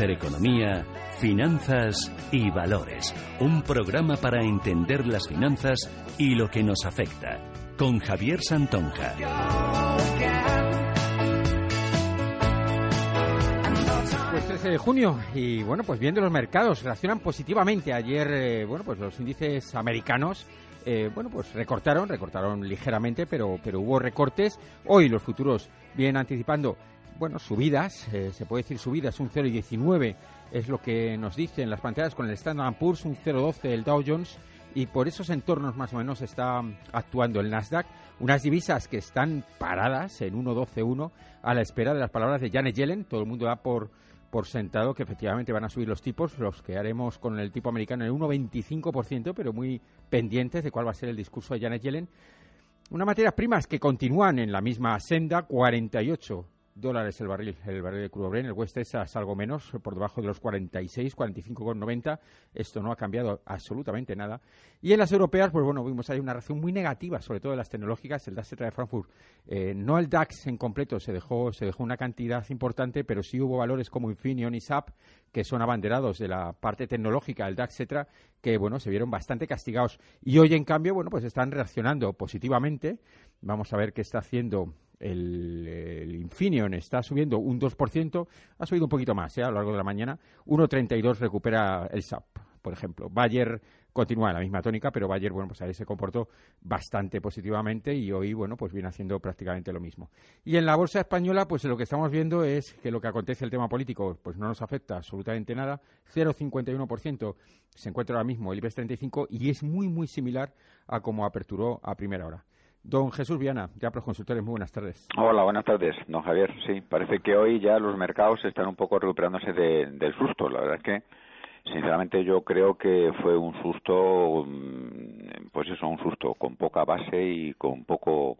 Intereconomía, Finanzas y Valores, un programa para entender las finanzas y lo que nos afecta, con Javier Santonja. Pues 13 de junio y bueno, pues viendo los mercados reaccionan positivamente. Ayer, eh, bueno, pues los índices americanos eh, bueno, pues recortaron, recortaron ligeramente, pero, pero hubo recortes. Hoy los futuros vienen anticipando bueno, subidas, eh, se puede decir subidas, un 0,19 es lo que nos dicen las pantallas con el Standard Poor's, un 0,12 el Dow Jones y por esos entornos más o menos está actuando el Nasdaq, unas divisas que están paradas en 1,12,1 a la espera de las palabras de Janet Yellen, todo el mundo da por por sentado que efectivamente van a subir los tipos, los que haremos con el tipo americano en 1,25%, pero muy pendientes de cuál va a ser el discurso de Janet Yellen. Unas materias primas que continúan en la misma senda, 48 dólares el barril, el barril de crudo Brent, el West es algo menos, por debajo de los 46, 45,90. Esto no ha cambiado absolutamente nada. Y en las europeas, pues bueno, vimos ahí una reacción muy negativa, sobre todo de las tecnológicas. El DAX de Frankfurt, eh, no el DAX en completo, se dejó, se dejó una cantidad importante, pero sí hubo valores como Infineon y SAP, que son abanderados de la parte tecnológica del DAX, etcétera, que bueno, se vieron bastante castigados. Y hoy, en cambio, bueno, pues están reaccionando positivamente. Vamos a ver qué está haciendo el, Infineon está subiendo un 2%, ha subido un poquito más ¿eh? a lo largo de la mañana, 1,32 recupera el SAP, por ejemplo. Bayer continúa en la misma tónica, pero Bayer, bueno, pues ahí se comportó bastante positivamente y hoy, bueno, pues viene haciendo prácticamente lo mismo. Y en la bolsa española, pues lo que estamos viendo es que lo que acontece el tema político, pues no nos afecta absolutamente nada. 0,51% se encuentra ahora mismo el IBEX 35 y es muy, muy similar a como aperturó a primera hora. Don Jesús Viana, ya los consultores, muy buenas tardes. Hola, buenas tardes, don Javier. Sí, parece que hoy ya los mercados están un poco recuperándose del susto. La verdad es que, sinceramente, yo creo que fue un susto, mm, pues eso, un susto con poca base y con poco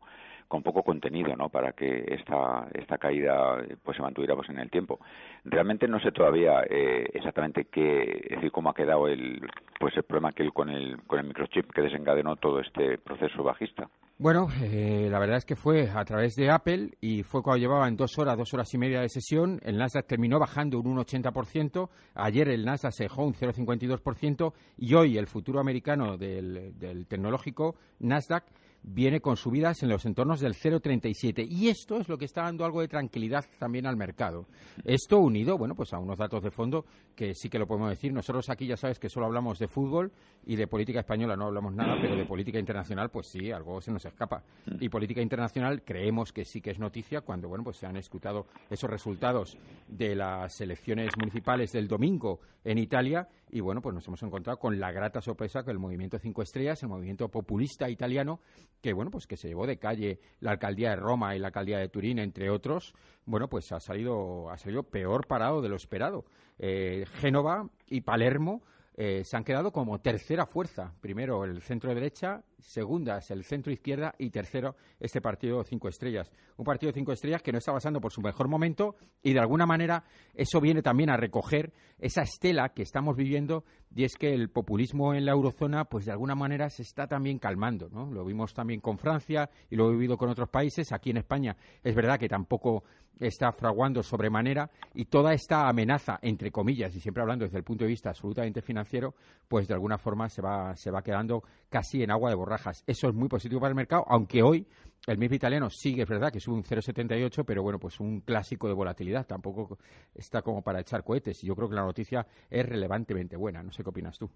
con poco contenido ¿no? para que esta, esta caída pues se mantuviera pues, en el tiempo. Realmente no sé todavía eh, exactamente qué, es decir, cómo ha quedado el, pues el problema que con el, con el microchip que desencadenó todo este proceso bajista. Bueno, eh, la verdad es que fue a través de Apple y fue cuando llevaban dos horas, dos horas y media de sesión. El Nasdaq terminó bajando un 1,80%. Ayer el Nasdaq se dejó un 0,52% y hoy el futuro americano del, del tecnológico Nasdaq viene con subidas en los entornos del 0,37 y esto es lo que está dando algo de tranquilidad también al mercado. Esto unido, bueno, pues a unos datos de fondo que sí que lo podemos decir. Nosotros aquí ya sabes que solo hablamos de fútbol y de política española no hablamos nada, pero de política internacional pues sí, algo se nos escapa. Y política internacional creemos que sí que es noticia cuando, bueno, pues se han escrutado esos resultados de las elecciones municipales del domingo en Italia y bueno, pues nos hemos encontrado con la grata sorpresa que el movimiento Cinco Estrellas, el movimiento populista italiano, que bueno, pues que se llevó de calle la alcaldía de Roma y la alcaldía de Turín, entre otros, bueno, pues ha salido, ha salido peor parado de lo esperado. Eh, Génova y Palermo eh, se han quedado como tercera fuerza. Primero el centro derecha, segunda es el centro izquierda y tercero este partido cinco estrellas. Un partido cinco estrellas que no está pasando por su mejor momento y de alguna manera eso viene también a recoger esa estela que estamos viviendo y es que el populismo en la eurozona pues de alguna manera se está también calmando. ¿no? Lo vimos también con Francia y lo he vivido con otros países. Aquí en España es verdad que tampoco está fraguando sobremanera y toda esta amenaza, entre comillas, y siempre hablando desde el punto de vista absolutamente financiero, pues de alguna forma se va, se va quedando casi en agua de borrajas. Eso es muy positivo para el mercado, aunque hoy el MIP italiano sigue, es verdad, que sube un 0,78, pero bueno, pues un clásico de volatilidad. Tampoco está como para echar cohetes. Y yo creo que la noticia es relevantemente buena. No sé qué opinas tú.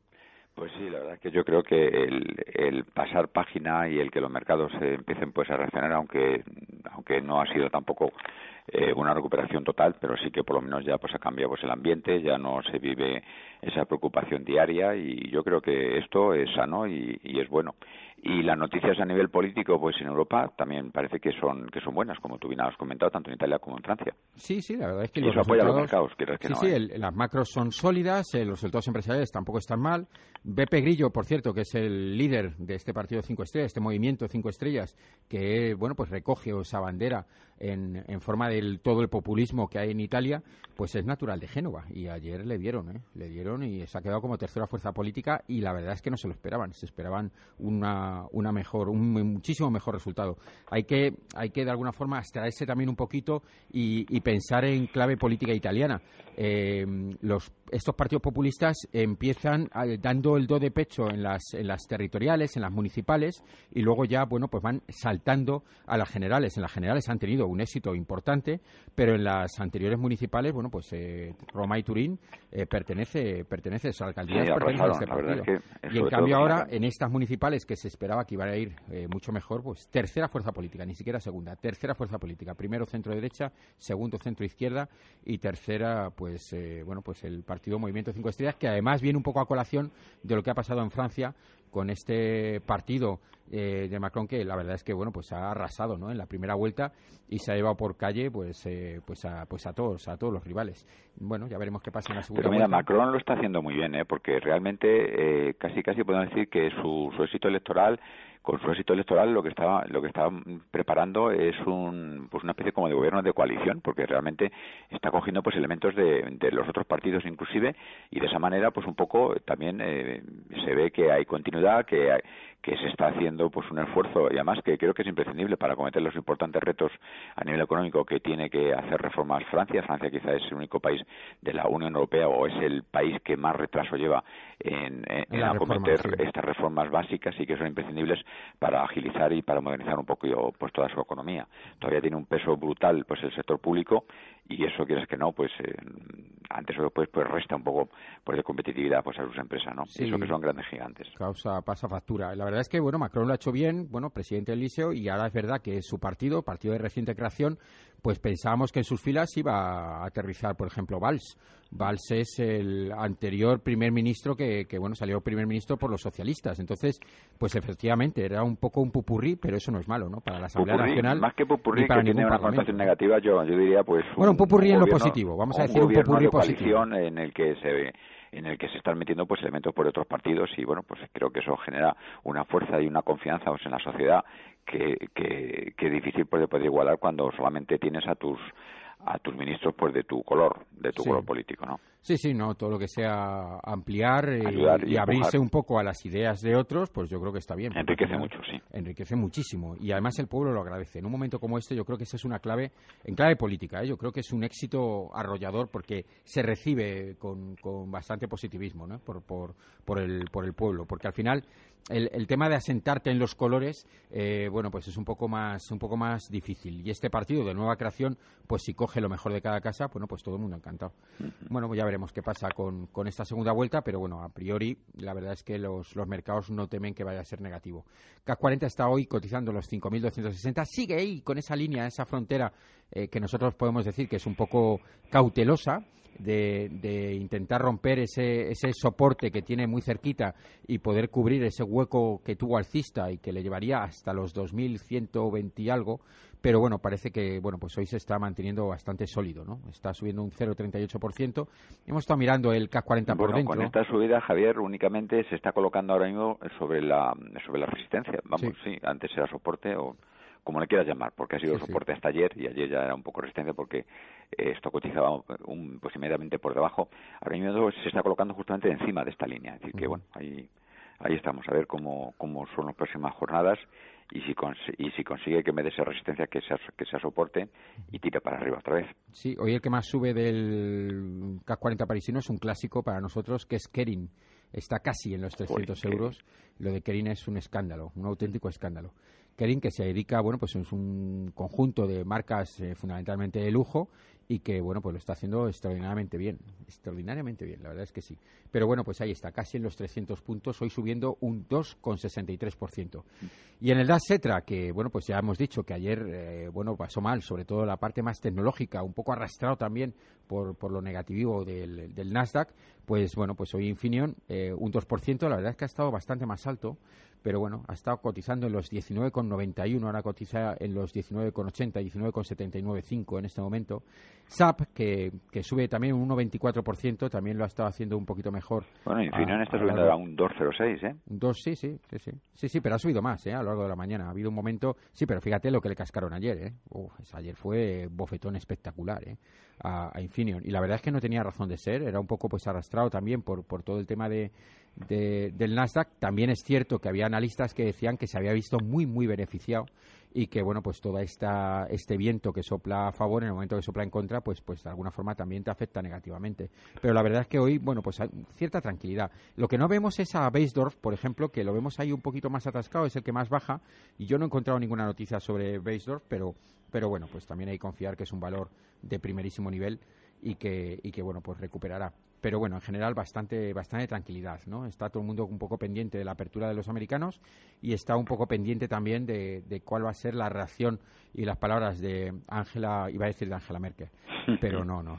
Pues sí, la verdad es que yo creo que el, pasar página y el que los mercados empiecen pues a reaccionar, aunque aunque no ha sido tampoco eh, una recuperación total, pero sí que por lo menos ya pues ha cambiado pues el ambiente, ya no se vive esa preocupación diaria y yo creo que esto es sano y, es bueno. y las noticias a nivel político pues en Europa también parece que son que son buenas como tú bien has comentado tanto en Italia como en Francia sí sí la verdad es que y eso apoya a los mercados que sí no, sí ¿eh? las macros son sólidas los resultados empresariales tampoco están mal Beppe Grillo por cierto que es el líder de este partido cinco estrellas este movimiento cinco estrellas que bueno pues recoge esa bandera en, en forma del todo el populismo que hay en Italia pues es natural de Génova y ayer le dieron ¿eh? le dieron y se ha quedado como tercera fuerza política y la verdad es que no se lo esperaban se esperaban una, una mejor, un muchísimo mejor resultado. Hay que, hay que de alguna forma abstraerse también un poquito y, pensar en clave política italiana. Eh, los, estos partidos populistas empiezan dando el do de pecho en las, en las territoriales, en las municipales y luego ya, bueno, pues van saltando a las generales. En las generales han tenido un éxito importante, pero en las anteriores municipales, bueno, pues eh, Roma y Turín eh, pertenece, pertenece a esa alcaldía pertenece a este partido. y en cambio ahora, en estas municipales que se esperaba que iban a ir eh, mucho mejor, pues tercera fuerza política, ni siquiera segunda, tercera fuerza política. Primero centro derecha, segundo centro izquierda y tercera, pues eh, bueno, pues el partido Movimiento Cinco Estrellas, que además viene un poco a colación de lo que ha pasado en Francia con este partido eh, de Macron que la verdad es que bueno pues ha arrasado ¿no? en la primera vuelta y se ha llevado por calle pues pues a pues a todos a todos los rivales bueno ya veremos qué pasa en la segunda pero mira vuelta. Macron lo está haciendo muy bien ¿eh? porque realmente casi casi podemos decir que su, su éxito electoral con su éxito electoral lo que estaba lo que estaba preparando es un pues una especie como de gobierno de coalición porque realmente está cogiendo pues elementos de, de los otros partidos inclusive y de esa manera pues un poco también eh, se ve que hay continuidad que hay, que se está haciendo pues un esfuerzo y además que creo que es imprescindible para cometer los importantes retos a nivel económico que tiene que hacer reformas Francia. Francia quizá es el único país de la Unión Europea o es el país que más retraso lleva en, en, acometer estas reformas básicas y que son imprescindibles para agilizar y para modernizar un poco pues toda su economía. Todavía tiene un peso brutal pues el sector público y eso quieres que no pues eh, antes o después pues resta un poco pues de competitividad pues a sus empresas, ¿no? Eso que son grandes gigantes. Causa pasa factura. La verdad es que, bueno, Macron lo ha hecho bien, bueno, presidente del Liceo, y ahora es verdad que su partido, partido de reciente creación, pues pensábamos que en sus filas iba a aterrizar, por ejemplo, Valls. Valls es el anterior primer ministro que, que, bueno, salió primer ministro por los socialistas. Entonces, pues efectivamente, era un poco un pupurrí, pero eso no es malo, ¿no? Para la Asamblea Nacional. Más que pupurrí, para que tiene una connotación negativa, yo, yo diría, pues. Bueno, un pupurrí en lo positivo, vamos a decir un, pupurrí positivo. en el que se en el que se están metiendo pues elementos por otros partidos y bueno pues creo que eso genera una fuerza y una confianza pues, en la sociedad que, que, que difícil pues, de poder igualar cuando solamente tienes a tus a tus ministros pues de tu color, de tu color político, ¿no? Sí, sí, no, todo lo que sea ampliar eh, y, abrirse un poco a las ideas de otros, pues yo creo que está bien. Enriquece mucho, sí. Enriquece muchísimo y además el pueblo lo agradece. En un momento como este yo creo que esa es una clave, en clave política, ¿eh? yo creo que es un éxito arrollador porque se recibe con, con bastante positivismo, ¿no? Por, por, por, el, por el pueblo, porque al final el, el, tema de asentarte en los colores, eh, bueno, pues es un poco más un poco más difícil. Y este partido de nueva creación, pues si coge lo mejor de cada casa, bueno, pues todo el mundo encantado. Bueno, pues ya veremos qué pasa con, con esta segunda vuelta, pero bueno, a priori la verdad es que los, los mercados no temen que vaya a ser negativo. CAC 40 está hoy cotizando los 5.260, sigue ahí con esa línea, esa frontera eh, que nosotros podemos decir que es un poco cautelosa, de, intentar romper ese, ese soporte que tiene muy cerquita y poder cubrir ese hueco que tuvo alcista y que le llevaría hasta los 2.120 y algo, pero bueno, parece que bueno, pues hoy se está manteniendo bastante sólido, ¿no? Está subiendo un 0,38%. Hemos estado mirando el CAC 40 por dentro. Con esta subida, Javier, únicamente se está colocando ahora mismo sobre la sobre la resistencia. Vamos, sí antes era soporte o como le quieras llamar, porque ha sido soporte hasta ayer y ayer ya era un poco resistencia porque eh, esto cotizaba un, pues inmediatamente por debajo. Ahora mismo se está colocando justamente encima de esta línea, es decir, que bueno, ahí, ahí estamos, a ver cómo, cómo son las próximas jornadas y si, y si consigue que me dé esa resistencia que sea, que sea soporte y tire para arriba otra vez. Sí, hoy el que más sube del CAC 40 parisino es un clásico para nosotros que es Kering. Está casi en los 300 euros. Lo de Kering es un escándalo, un auténtico escándalo. Kering que se dedica, bueno, pues es un conjunto de marcas eh, fundamentalmente de lujo y que bueno pues lo está haciendo extraordinariamente bien extraordinariamente bien la verdad es que sí. Pero bueno pues ahí está casi en los 300 puntos hoy subiendo un 2,63% y en el DAX Cetra que bueno pues ya hemos dicho que ayer eh, bueno pasó mal sobre todo la parte más tecnológica un poco arrastrado también por, por lo negativo del Nasdaq pues bueno pues hoy Infineon eh, un 2% la verdad es que ha estado bastante más alto pero bueno, ha estado cotizando en los 19,91, ahora cotiza en los 19,80, 19,79,5 en este momento. SAP, que, que sube también un 1,24%, también lo ha estado haciendo un poquito mejor. Bueno, Infineon está subiendo a un 2,06, ¿eh? Un 2, sí, sí, sí, sí, sí, sí, pero ha subido más, ¿eh? A lo largo de la mañana. Ha habido un momento, sí, pero fíjate lo que le cascaron ayer, ¿eh? ayer fue bofetón espectacular, ¿eh? A, a Infineon. Y la verdad es que no tenía razón de ser, era un poco pues arrastrado también por, por todo el tema de del Nasdaq. También es cierto que había analistas que decían que se había visto muy, muy beneficiado y que, bueno, pues todo esta, este viento que sopla a favor, en el momento que sopla en contra, pues, pues de alguna forma también te afecta negativamente. Pero la verdad es que hoy, bueno, pues hay cierta tranquilidad. Lo que no vemos es a Beisdorf, por ejemplo, que lo vemos ahí un poquito más atascado, es el que más baja, y yo no he encontrado ninguna noticia sobre Beisdorf, pero, pero bueno, pues también hay que confiar que es un valor de primerísimo nivel y que, y que bueno, pues recuperará pero bueno, en general bastante, bastante tranquilidad, ¿no? Está todo el mundo un poco pendiente de la apertura de los americanos y está un poco pendiente también de, cuál va a ser la reacción y las palabras de Angela, iba a decir de Angela Merkel, pero no, no,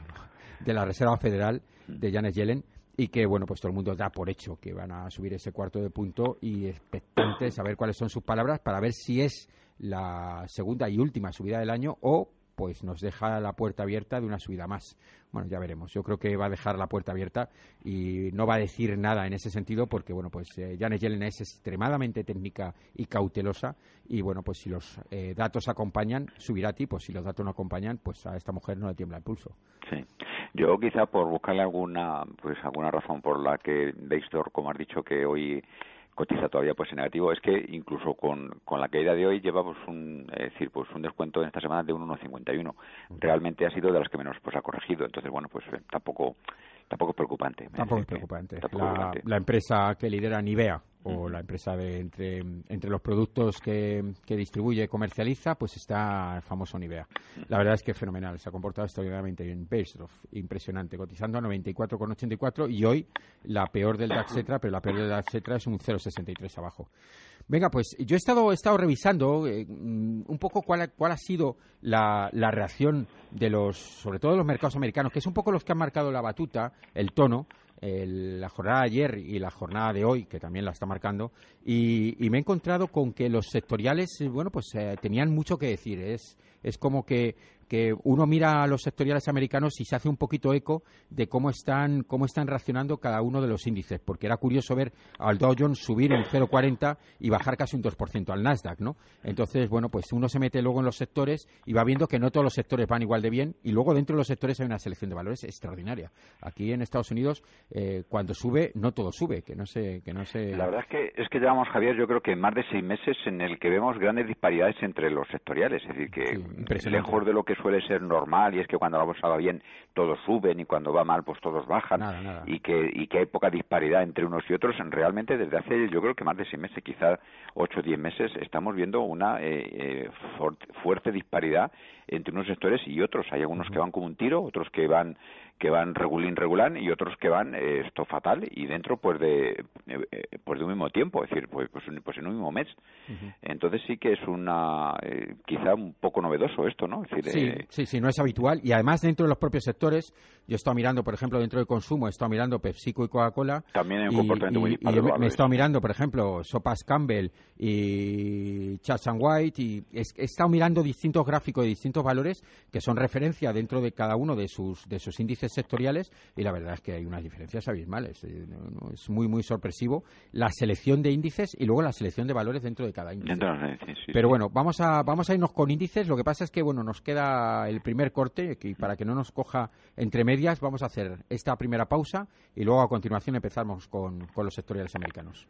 de la Reserva Federal de Janet Yellen y que bueno pues todo el mundo da por hecho que van a subir ese cuarto de punto y expectante saber cuáles son sus palabras para ver si es la segunda y última subida del año o pues nos deja la puerta abierta de una subida más. Bueno, ya veremos. Yo creo que va a dejar la puerta abierta y no va a decir nada en ese sentido porque, bueno, pues eh, Janet Yellen es extremadamente técnica y cautelosa y, bueno, pues si los eh, datos acompañan, subirá a ti, pues si los datos no acompañan, pues a esta mujer no le tiembla el pulso. Sí. Yo quizá por buscarle alguna, pues alguna razón por la que Daystor, como has dicho, que hoy cotiza todavía pues en negativo es que incluso con, con la caída de hoy llevamos un es decir pues un descuento en esta semana de un 1,51 realmente ha sido de las que menos pues ha corregido. Entonces bueno pues eh, tampoco tampoco es preocupante tampoco es preocupante. La, la, empresa que lidera Nivea o la empresa de entre, entre los productos que, que distribuye y comercializa, pues está el famoso Nivea. La verdad es que es fenomenal, se ha comportado extraordinariamente bien. Impresionante, cotizando a 94,84 y hoy la peor del DAX pero la peor del DAX es un 0,63 abajo. Venga, pues yo he estado, revisando eh, mm, un poco cuál, cuál ha sido la, reacción de los, sobre todo de los mercados americanos, que es un poco los que han marcado la batuta, el tono, la jornada de ayer y la jornada de hoy, que también la está marcando, y, me he encontrado con que los sectoriales, bueno, pues eh, tenían mucho que decir. Es, es como que que uno mira a los sectoriales americanos y se hace un poquito eco de cómo están, cómo están reaccionando cada uno de los índices, porque era curioso ver al Dow Jones subir un 0,40 y bajar casi un 2% al Nasdaq, ¿no? Entonces, bueno, pues uno se mete luego en los sectores y va viendo que no todos los sectores van igual de bien y luego dentro de los sectores hay una selección de valores extraordinaria. Aquí en Estados Unidos, eh, cuando sube, no todo sube, que no sé, que no sé. La verdad es que es que llevamos, Javier, yo creo que más de seis meses en el que vemos grandes disparidades entre los sectoriales, es decir, que lejos de lo que suele ser normal y es que cuando la bolsa va bien todos suben y cuando va mal pues todos bajan. Y que y que hay poca disparidad entre unos y otros. Realmente desde hace yo creo que más de seis meses quizás ocho o diez meses estamos viendo una eh, eh, fuerte disparidad entre unos sectores y otros. Hay algunos que van como un tiro otros que van que van regulín regulán y otros que van eh, esto fatal y dentro pues de eh, eh, pues de un mismo tiempo es decir pues pues, pues en un mismo mes. Entonces sí que es una quizá un poco novedoso esto no sí sí sí no es habitual y además dentro de los propios sectores yo he estado mirando por ejemplo dentro del consumo he estado mirando PepsiCo y Coca-Cola también hay un comportamiento muy y me, he estado mirando por ejemplo Sopas Campbell y Chats White y he, he estado mirando distintos gráficos de distintos valores que son referencia dentro de cada uno de sus de sus índices sectoriales y la verdad es que hay unas diferencias abismales. Eh, es muy, muy sorpresivo la selección de índices y luego la selección de valores dentro de cada índice. Pero bueno, vamos a, vamos a irnos con índices. Lo que pasa es que, bueno, nos queda el primer corte y para que no nos coja entre medias, vamos a hacer esta primera pausa y luego a continuación empezamos con, con los sectoriales americanos.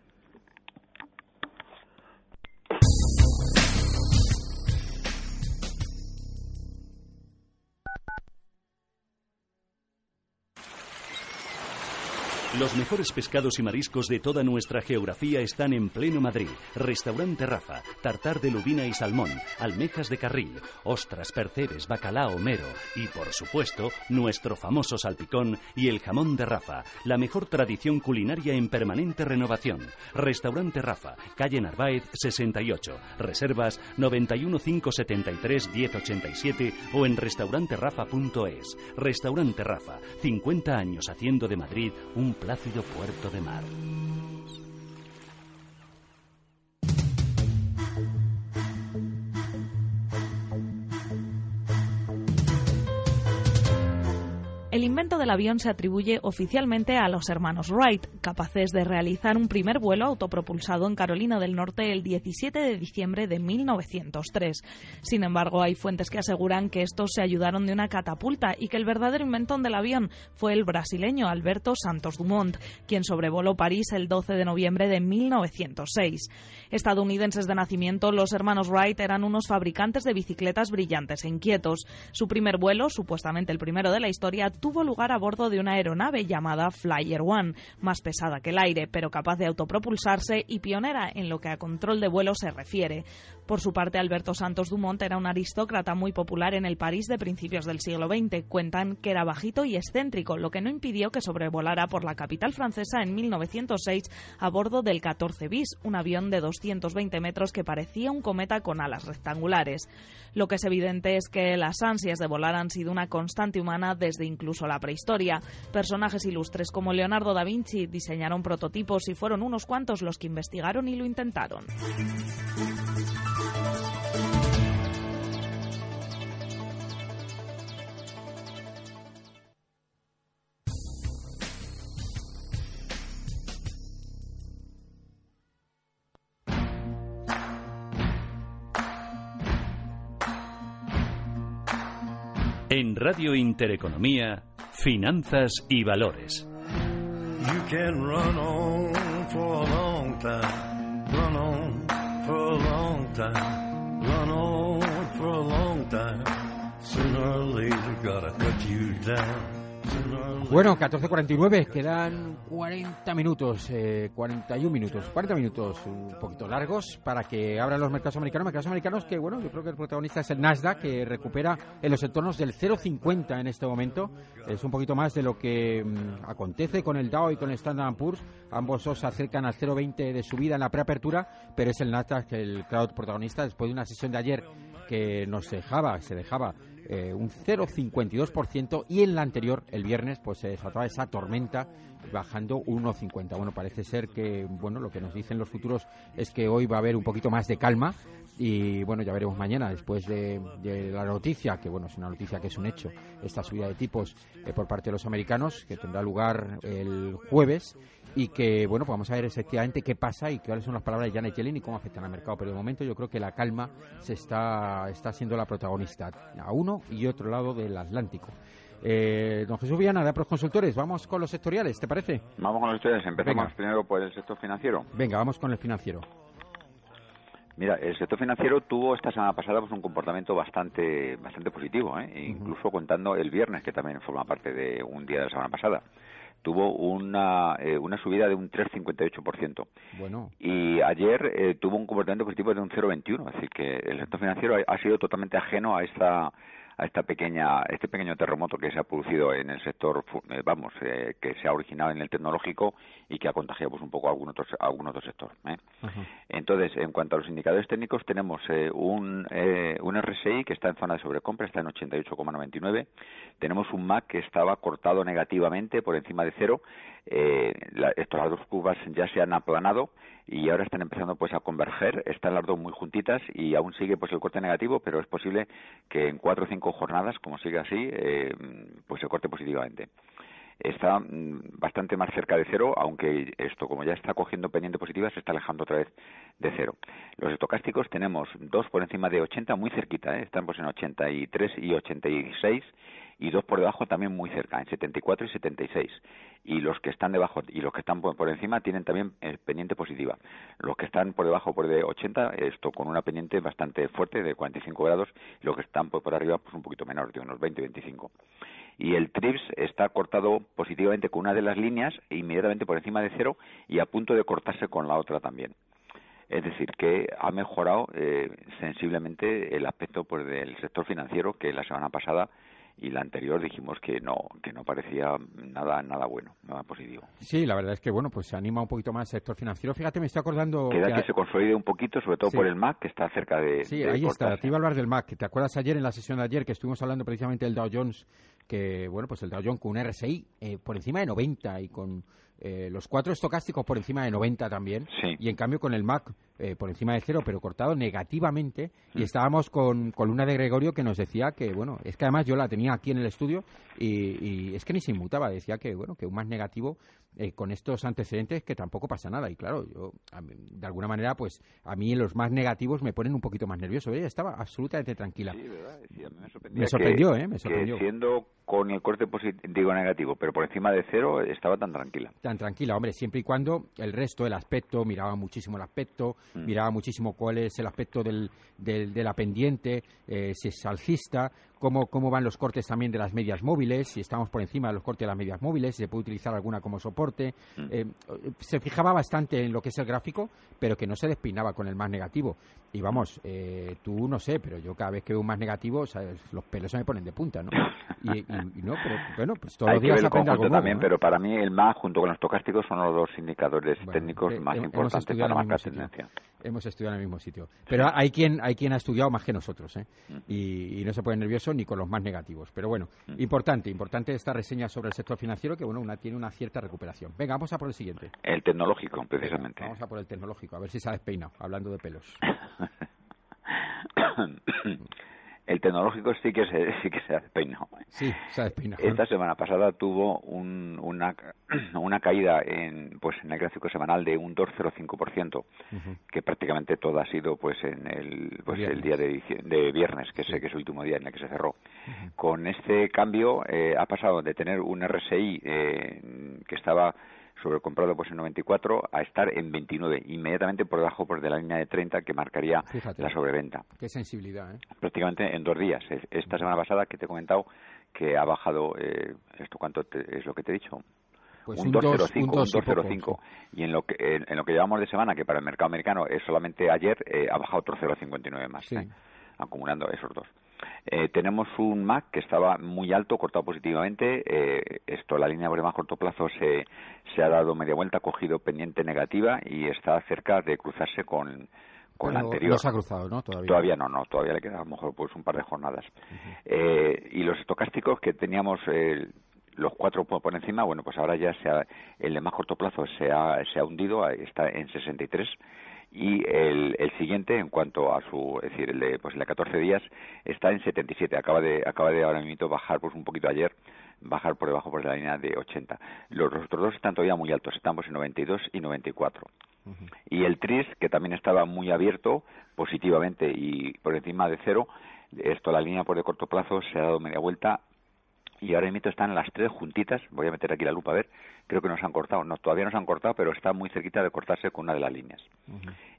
Los mejores pescados y mariscos de toda nuestra geografía están en pleno Madrid. Restaurante Rafa, tartar de lubina y salmón, almejas de carril, ostras, percebes, bacalao, mero y, por supuesto, nuestro famoso salpicón y el jamón de Rafa, la mejor tradición culinaria en permanente renovación. Restaurante Rafa, calle Narváez 68. Reservas 91573 1087 o en restauranterafa.es. Restaurante Rafa, 50 años haciendo de Madrid un plácido puerto de mar. Invento del avión se atribuye oficialmente a los hermanos Wright, capaces de realizar un primer vuelo autopropulsado en Carolina del Norte el 17 de diciembre de 1903. Sin embargo, hay fuentes que aseguran que estos se ayudaron de una catapulta y que el verdadero inventón del avión fue el brasileño Alberto Santos Dumont, quien sobrevoló París el 12 de noviembre de 1906. Estadounidenses de nacimiento, los hermanos Wright eran unos fabricantes de bicicletas brillantes e inquietos. Su primer vuelo, supuestamente el primero de la historia, tuvo lugar a bordo de una aeronave llamada Flyer One, más pesada que el aire, pero capaz de autopropulsarse y pionera en lo que a control de vuelo se refiere. Por su parte, Alberto Santos Dumont era un aristócrata muy popular en el París de principios del siglo XX. Cuentan que era bajito y excéntrico, lo que no impidió que sobrevolara por la capital francesa en 1906 a bordo del 14 bis, un avión de 220 metros que parecía un cometa con alas rectangulares. Lo que es evidente es que las ansias de volar han sido una constante humana desde incluso la prehistoria. Personajes ilustres como Leonardo da Vinci diseñaron prototipos y fueron unos cuantos los que investigaron y lo intentaron. En Radio Intereconomía, Finanzas y Valores. You can run on for a long time, run on for a long time, run on for a long time. Sooner or later, gotta cut you down. Bueno, 14.49, quedan 40 minutos, eh, 41 minutos, 40 minutos un poquito largos para que abran los mercados americanos. Mercados americanos que, bueno, yo creo que el protagonista es el Nasdaq, que recupera en los entornos del 0,50 en este momento. Es un poquito más de lo que mm, acontece con el Dow y con el Standard Poor's. Ambos se acercan al 0,20 de subida en la preapertura, pero es el Nasdaq el claro protagonista después de una sesión de ayer que nos dejaba, se dejaba eh, un 0,52% y en la anterior, el viernes, pues se desataba esa tormenta bajando 1,50. Bueno, parece ser que, bueno, lo que nos dicen los futuros es que hoy va a haber un poquito más de calma y, bueno, ya veremos mañana, después de, de la noticia, que, bueno, es una noticia que es un hecho, esta subida de tipos eh, por parte de los americanos, que tendrá lugar el jueves y que, bueno, pues vamos a ver efectivamente qué pasa y cuáles son las palabras de Janet Yellen y cómo afectan al mercado. Pero de momento yo creo que la calma se está, está siendo la protagonista a uno y otro lado del Atlántico. Eh, don Jesús Viana, de Apros Consultores, vamos con los sectoriales, ¿te parece? Vamos con los sectoriales. Empezamos Venga. primero por el sector financiero. Venga, vamos con el financiero. Mira, el sector financiero tuvo esta semana pasada pues un comportamiento bastante bastante positivo, ¿eh? incluso contando el viernes, que también forma parte de un día de la semana pasada. Tuvo una, eh, una subida de un 3,58%. Bueno, Y ayer eh, tuvo un comportamiento positivo de un 0,21, es decir, que el sector financiero ha, ha sido totalmente ajeno a esta a esta pequeña este pequeño terremoto que se ha producido en el sector eh, vamos eh, que se ha originado en el tecnológico y que ha contagiado pues un poco a algún otro a algún otro sector ¿eh? Entonces en cuanto a los indicadores técnicos tenemos eh, un eh, un RSI que está en zona de sobrecompra está en 88,99 tenemos un MAC que estaba cortado negativamente por encima de cero. Eh, la- estas las dos curvas ya se han aplanado y ahora están empezando pues a converger, están las dos muy juntitas y aún sigue pues el corte negativo, pero es posible que en cuatro o cinco jornadas, como sigue así, eh, pues se corte positivamente. Está mm, bastante más cerca de cero, aunque esto, como ya está cogiendo pendiente positiva, se está alejando otra vez de cero. Los estocásticos tenemos dos por encima de 80, muy cerquita, ¿eh? están pues en 83 y 86, y dos por debajo también muy cerca, en 74 y 76. Y los que están debajo y los que están por, encima tienen también eh, pendiente positiva. Los que están por debajo, por de 80, esto con una pendiente bastante fuerte de 45 grados, y los que están por, por arriba, pues un poquito menor, de unos 20-25 y el TRIPS está cortado positivamente con una de las líneas e inmediatamente por encima de cero y a punto de cortarse con la otra también. Es decir, que ha mejorado eh, sensiblemente el aspecto pues, del sector financiero que la semana pasada y la anterior dijimos que no que no parecía nada nada bueno nada positivo. Sí la verdad es que bueno pues se anima un poquito más el sector financiero. Fíjate me estoy acordando queda que, se consolide un poquito sobre todo por el MAC que está cerca de sí ahí está te iba a hablar del MAC. Te acuerdas ayer en la sesión de ayer que estuvimos hablando precisamente del Dow Jones que bueno pues el Dow Jones con un RSI eh, por encima de 90 y con eh, los cuatro estocásticos por encima de 90 también, y en cambio con el MAC eh, por encima de cero, pero cortado negativamente, y mm. estábamos con, con Luna de Gregorio que nos decía que, bueno, es que además yo la tenía aquí en el estudio y, es que ni se inmutaba, decía que, bueno, que un más negativo eh, con estos antecedentes que tampoco pasa nada, y claro, yo, de alguna manera, pues a mí los más negativos me ponen un poquito más nervioso, ella estaba absolutamente tranquila. Sí, ¿verdad? me, sorprendió, ¿eh? Me sorprendió. siendo con el corte positivo negativo, pero por encima de cero estaba tan tranquila tan tranquila, hombre, siempre y cuando el resto, el aspecto, miraba muchísimo el aspecto, mm. miraba muchísimo cuál es el aspecto del, del, de la pendiente, eh, si es alcista, cómo, cómo van los cortes también de las medias móviles, si estamos por encima de los cortes de las medias móviles, si se puede utilizar alguna como soporte. Mm. Eh, se fijaba bastante en lo que es el gráfico, pero que no se despinaba con el más negativo. Y vamos, eh, tú no sé, pero yo cada vez que veo un más negativo, los pelos se me ponen de punta, ¿no? Y, no, pero bueno, pues todos los días aprende algo también, pero para mí el más junto con los tocásticos son los dos indicadores técnicos eh, más importantes para marcar tendencia. Hemos estudiado en el mismo sitio. Pero hay quien, hay quien ha estudiado más que nosotros, ¿eh? Mm. Y, no se pone nervioso ni con los más negativos. Pero bueno, mm. importante, importante esta reseña sobre el sector financiero que, bueno, una, tiene una cierta recuperación. Venga, vamos a por el siguiente. El tecnológico, precisamente. vamos a por el tecnológico, a ver si se ha despeinado, hablando de pelos. el tecnológico sí que se, sí que se ha despeinado. Sí, se ha despeinado. Esta semana pasada tuvo un, una, una caída en, pues, en el gráfico semanal de un 2,05%, que prácticamente todo ha sido pues en el, pues, el día de, de viernes, que, sé que es el último día en el que se cerró. Con este cambio eh, ha pasado de tener un RSI eh, que estaba sobrecomprado pues en 94 a estar en 29, inmediatamente por debajo pues, de la línea de 30 que marcaría la sobreventa. Qué sensibilidad, ¿eh? Prácticamente en dos días. Esta semana pasada que te he comentado que ha bajado, eh, ¿esto cuánto es lo que te he dicho? Pues un 2,05, un 2,05. Y en lo que en, lo que llevamos de semana, que para el mercado americano es solamente ayer, eh, ha bajado otro 0,59 más, ¿eh? acumulando esos dos. Eh, tenemos un MAC que estaba muy alto, cortado positivamente. Eh, esto, la línea de más corto plazo se, se ha dado media vuelta, ha cogido pendiente negativa y está cerca de cruzarse con, con la anterior. No se ha cruzado, ¿no? Todavía. Todavía no, no. Todavía le queda a lo mejor pues un par de jornadas. eh, y los estocásticos que teníamos eh, los cuatro por encima, bueno, pues ahora ya se ha, el de más corto plazo se ha, se ha hundido, está en 63 y el, el siguiente en cuanto a su es decir el de pues el de 14 días está en 77 acaba de acaba de ahora mismo bajar pues un poquito ayer bajar por debajo por la línea de 80 los, otros dos están todavía muy altos estamos en 92 y 94 y el TRIS que también estaba muy abierto positivamente y por encima de cero esto la línea por de corto plazo se ha dado media vuelta y ahora mismo están las tres juntitas, voy a meter aquí la lupa a ver, creo que nos han cortado, no, todavía nos han cortado, pero está muy cerquita de cortarse con una de las líneas.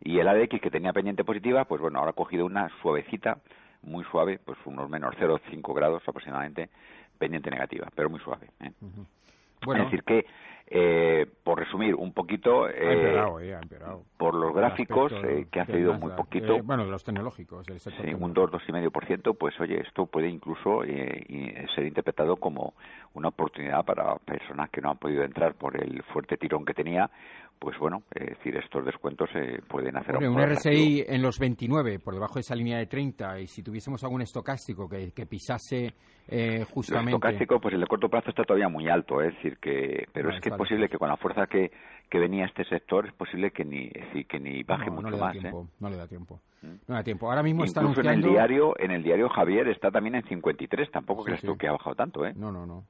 Y el ADX que tenía pendiente positiva, pues bueno, ahora ha cogido una suavecita, muy suave, pues unos menos 0,5 grados aproximadamente, pendiente negativa, pero muy suave. ¿eh? Bueno. Es decir, que eh, por resumir un poquito, eh, eh por los gráficos, eh, que ha cedido muy poquito. bueno, de los tecnológicos, el sí, un 2, 2,5%, pues oye, esto puede incluso ser interpretado como una oportunidad para personas que no han podido entrar por el fuerte tirón que tenía pues bueno, es decir, estos descuentos se pueden hacer un RSI en los 29, por debajo de esa línea de 30, y si tuviésemos algún estocástico que, pisase eh, justamente... El estocástico, pues el de corto plazo está todavía muy alto, es decir, que pero es que es posible que con la fuerza que, que venía este sector, es posible que ni, que ni baje mucho no más. Tiempo, ¿eh? No le da tiempo. No le da tiempo. Ahora mismo está anunciando... en el diario, en el diario Javier está también en 53, tampoco crees tú que ha bajado tanto, ¿eh? No, no, no.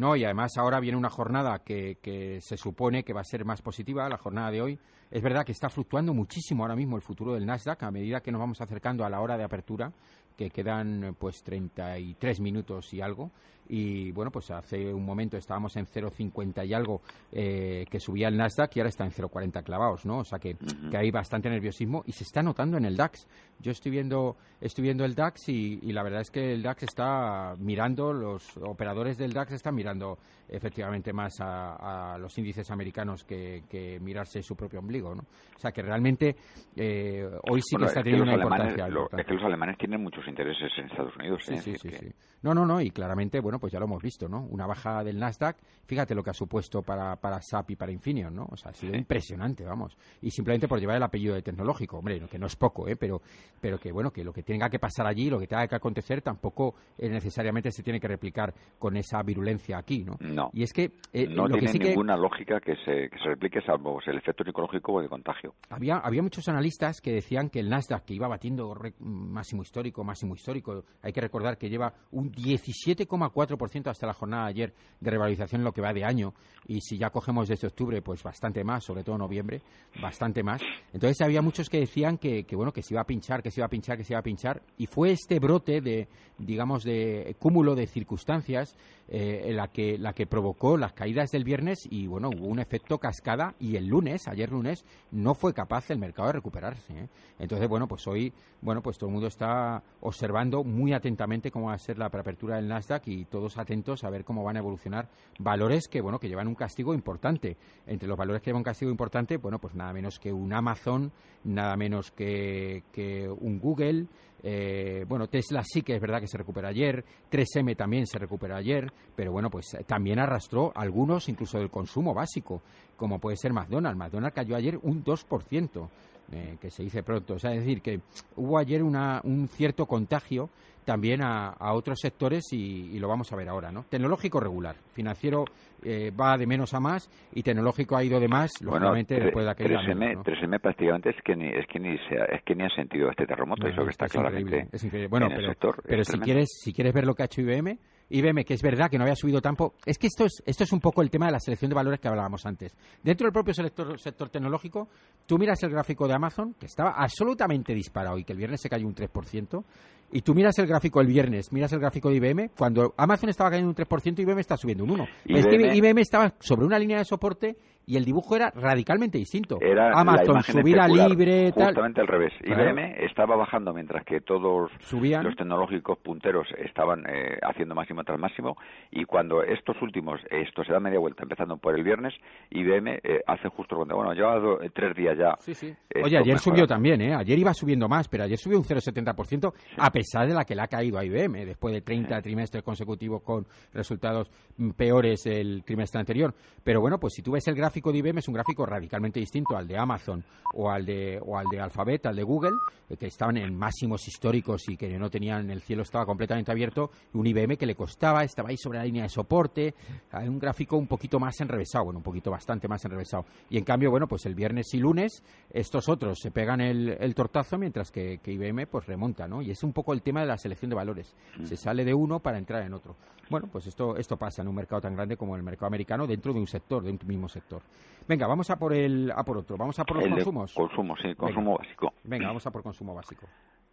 No, y además ahora viene una jornada que, que, se supone que va a ser más positiva, la jornada de hoy. Es verdad que está fluctuando muchísimo ahora mismo el futuro del Nasdaq a medida que nos vamos acercando a la hora de apertura que quedan pues 33 minutos y algo y bueno, pues hace un momento estábamos en 0,50 y algo eh, que subía el Nasdaq y ahora está en 0,40 clavados, ¿no? O sea que, que, hay bastante nerviosismo y se está notando en el DAX. Yo estoy viendo, estoy viendo el DAX y, la verdad es que el DAX está mirando, los operadores del DAX están mirando efectivamente más a, los índices americanos que, mirarse su propio ombligo, ¿no? O sea que realmente eh, hoy sí que está teniendo una importancia. es que los alemanes tienen muchos intereses en Estados Unidos. Sí, ¿eh? sí, sí, sí. No, no, no, y claramente, bueno, pues ya lo hemos visto, ¿no? Una baja del Nasdaq, fíjate lo que ha supuesto para, para SAP y para Infineon, ¿no? O sea, ha sido impresionante, vamos. Y simplemente por llevar el apellido de tecnológico, hombre, que no es poco, ¿eh? Pero, pero que, bueno, que lo que tenga que pasar allí, lo que tenga que acontecer, tampoco eh, necesariamente se tiene que replicar con esa virulencia aquí, ¿no? No. Y es que... Eh, no tiene ninguna lógica que se, que se replique salvo el efecto psicológico o de contagio. Había, había muchos analistas que decían que el Nasdaq, que iba batiendo máximo histórico, máximo histórico, hay que recordar que lleva un 17,4% hasta la jornada de ayer de revalorización lo que va de año. Y si ya cogemos desde octubre, pues bastante más, sobre todo noviembre, bastante más. Entonces había muchos que decían que, bueno, que se iba a pinchar, que se iba a pinchar, que se iba a pinchar. Y fue este brote de, digamos, de cúmulo de circunstancias eh, la, que, la que provocó las caídas del viernes y, bueno, hubo un efecto cascada y el lunes, ayer lunes, no fue capaz el mercado de recuperarse. ¿eh? Entonces, bueno, pues hoy, bueno, pues todo el mundo está observando muy atentamente cómo va a ser la preapertura del Nasdaq y todos atentos a ver cómo van a evolucionar valores que, bueno, que llevan un castigo importante. Entre los valores que llevan un castigo importante, bueno, pues nada menos que un Amazon, nada menos que, que un Google, eh, bueno, Tesla sí que es verdad que se recupera ayer, 3M también se recupera ayer, pero bueno, pues también arrastró algunos incluso del consumo básico, como puede ser McDonald's. McDonald's cayó ayer un 2%, eh, que se dice pronto. Es decir, que hubo ayer una, un cierto contagio también a, otros sectores y, lo vamos a ver ahora, ¿no? Tecnológico regular, financiero eh, va de menos a más y tecnológico ha ido de más, lógicamente después de aquella 3M, 3M prácticamente es que ni es que ni es que ni ha sentido este terremoto, eso que está claramente es increíble. Bueno, pero, pero si quieres si quieres ver lo que ha hecho IBM IBM, que es verdad que no había subido tanto, es que esto es, esto es un poco el tema de la selección de valores que hablábamos antes. Dentro del propio sector, sector tecnológico, tú miras el gráfico de Amazon, que estaba absolutamente disparado y que el viernes se cayó un 3%, y tú miras el gráfico el viernes, miras el gráfico de IBM, cuando Amazon estaba cayendo un 3%, IBM está subiendo un 1%. Es que IBM estaba sobre una línea de soporte y el dibujo era radicalmente distinto. Era Amazon subida libre, tal. Justamente al revés. IBM estaba bajando mientras que todos los tecnológicos punteros estaban eh, haciendo máximo tras máximo y cuando estos últimos, esto se da media vuelta, empezando por el viernes, IBM eh, hace justo cuando, bueno, lleva tres días ya. Sí, sí. Oye, ayer subió también, ¿eh? Ayer iba subiendo más, pero ayer subió un 0,70% a pesar de la que le ha caído a IBM después de 30 trimestres consecutivos con resultados peores el trimestre anterior. Pero bueno, pues si tú ves el gráfico de IBM es un gráfico radicalmente distinto al de Amazon o al de, o al de Alphabet, al de Google, eh, que estaban en máximos históricos y que no tenían, el cielo estaba completamente abierto, un IBM que le costaba, estaba ahí sobre la línea de soporte, hay un gráfico un poquito más enrevesado, bueno, un poquito bastante más enrevesado. Y en cambio, bueno, pues el viernes y lunes estos otros se pegan el, el tortazo mientras que, que IBM pues remonta, ¿no? Y es un poco el tema de la selección de valores. Mm. Se sale de uno para entrar en otro. Bueno, pues esto, esto pasa en un mercado tan grande como el mercado americano dentro de un sector, de un mismo sector. Venga, vamos a por el a por otro. Vamos a por los consumos. Consumo, sí, consumo básico. Venga, vamos a por consumo básico.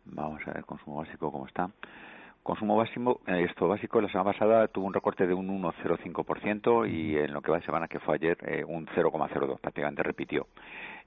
Vamos a ver consumo básico cómo está. Consumo básico, eh, esto básico, la semana pasada tuvo un recorte de un 1,05% y en lo que va de semana que fue ayer eh, un 0,02, prácticamente repitió.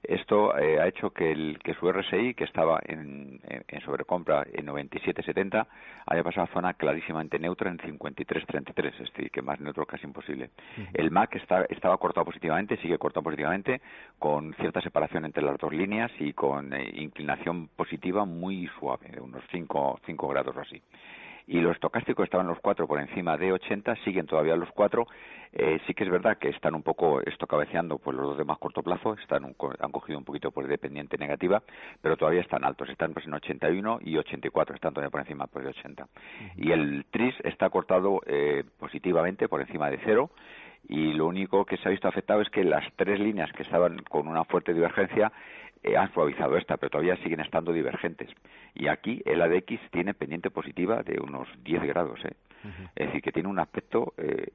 Esto eh, ha hecho que, el, que su RSI, que estaba en, en, sobrecompra en 97,70, haya pasado a zona clarísimamente neutra en 53,33, es decir, que más neutro casi imposible. El MAC está, estaba cortado positivamente, sigue cortado positivamente, con cierta separación entre las dos líneas y con inclinación positiva muy suave, de unos 5 grados o así y los estocásticos estaban los cuatro por encima de 80, siguen todavía los cuatro. Eh, sí que es verdad que están un poco esto cabeceando por los de más corto plazo, están han cogido un poquito por dependiente negativa, pero todavía están altos, están pues en 81 y 84, están todavía por encima pues, de 80. Y el TRIS está cortado eh, positivamente por encima de cero y lo único que se ha visto afectado es que las tres líneas que estaban con una fuerte divergencia eh, han suavizado esta, pero todavía siguen estando divergentes. Y aquí el ADX tiene pendiente positiva de unos 10 grados, ¿eh? es decir, que tiene un aspecto eh,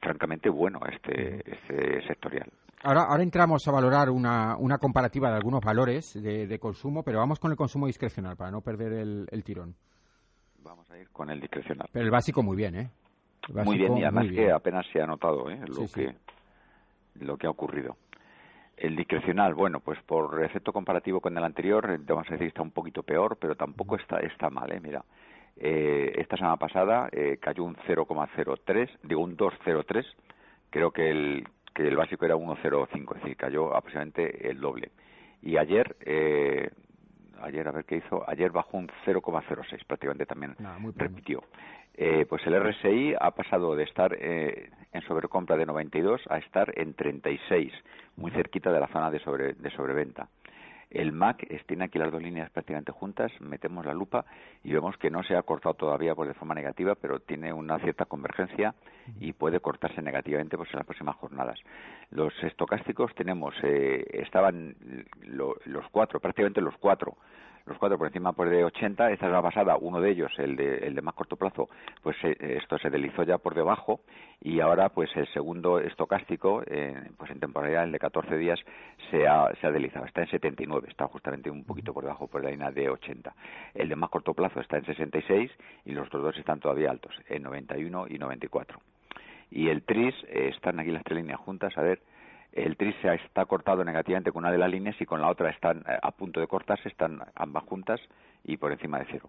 francamente bueno este, este sectorial. Ahora, ahora entramos a valorar una, una comparativa de algunos valores de, consumo, pero vamos con el consumo discrecional para no perder el tirón. vamos a ir con el discrecional. Pero el básico muy bien, ¿eh? Muy bien, y además que apenas se ha notado ¿eh? lo, Sí, sí. que, lo que ha ocurrido. El discrecional, bueno, pues por efecto comparativo con el anterior, eh, vamos a decir que está un poquito peor, pero tampoco está, está mal, ¿eh? Mira, eh, esta semana pasada eh, cayó un 0,03, digo un 2,03, creo que el, que el básico era 1,05, es decir, cayó aproximadamente el doble. Y ayer, eh, ayer a ver qué hizo, ayer bajó un 0,06, prácticamente también repitió. Eh, pues el RSI ha pasado de estar eh, en sobrecompra de 92 a estar en 36, muy cerquita de la zona de, sobre, de sobreventa. El MAC es- tiene aquí las dos líneas prácticamente juntas, metemos la lupa y vemos que no se ha cortado todavía pues, de forma negativa, pero tiene una cierta convergencia y puede cortarse negativamente pues, en las próximas jornadas. Los estocásticos tenemos, eh, estaban lo- los cuatro, prácticamente los cuatro, los cuatro por encima pues de 80, esta es la pasada, uno de ellos, el de, el de más corto plazo, pues eh, esto se deslizó ya por debajo y ahora pues el segundo estocástico, eh, pues en temporalidad, el de 14 días, se ha, se ha deslizado, está en 79, está justamente un poquito por debajo por la línea de 80. El de más corto plazo está en 66 y los otros dos están todavía altos, en 91 y 94. Y el TRIS, eh, están aquí las tres líneas juntas, a ver, el ha- está cortado negativamente con una de las líneas y con la otra están eh, a punto de cortarse, están ambas juntas y por encima de cero.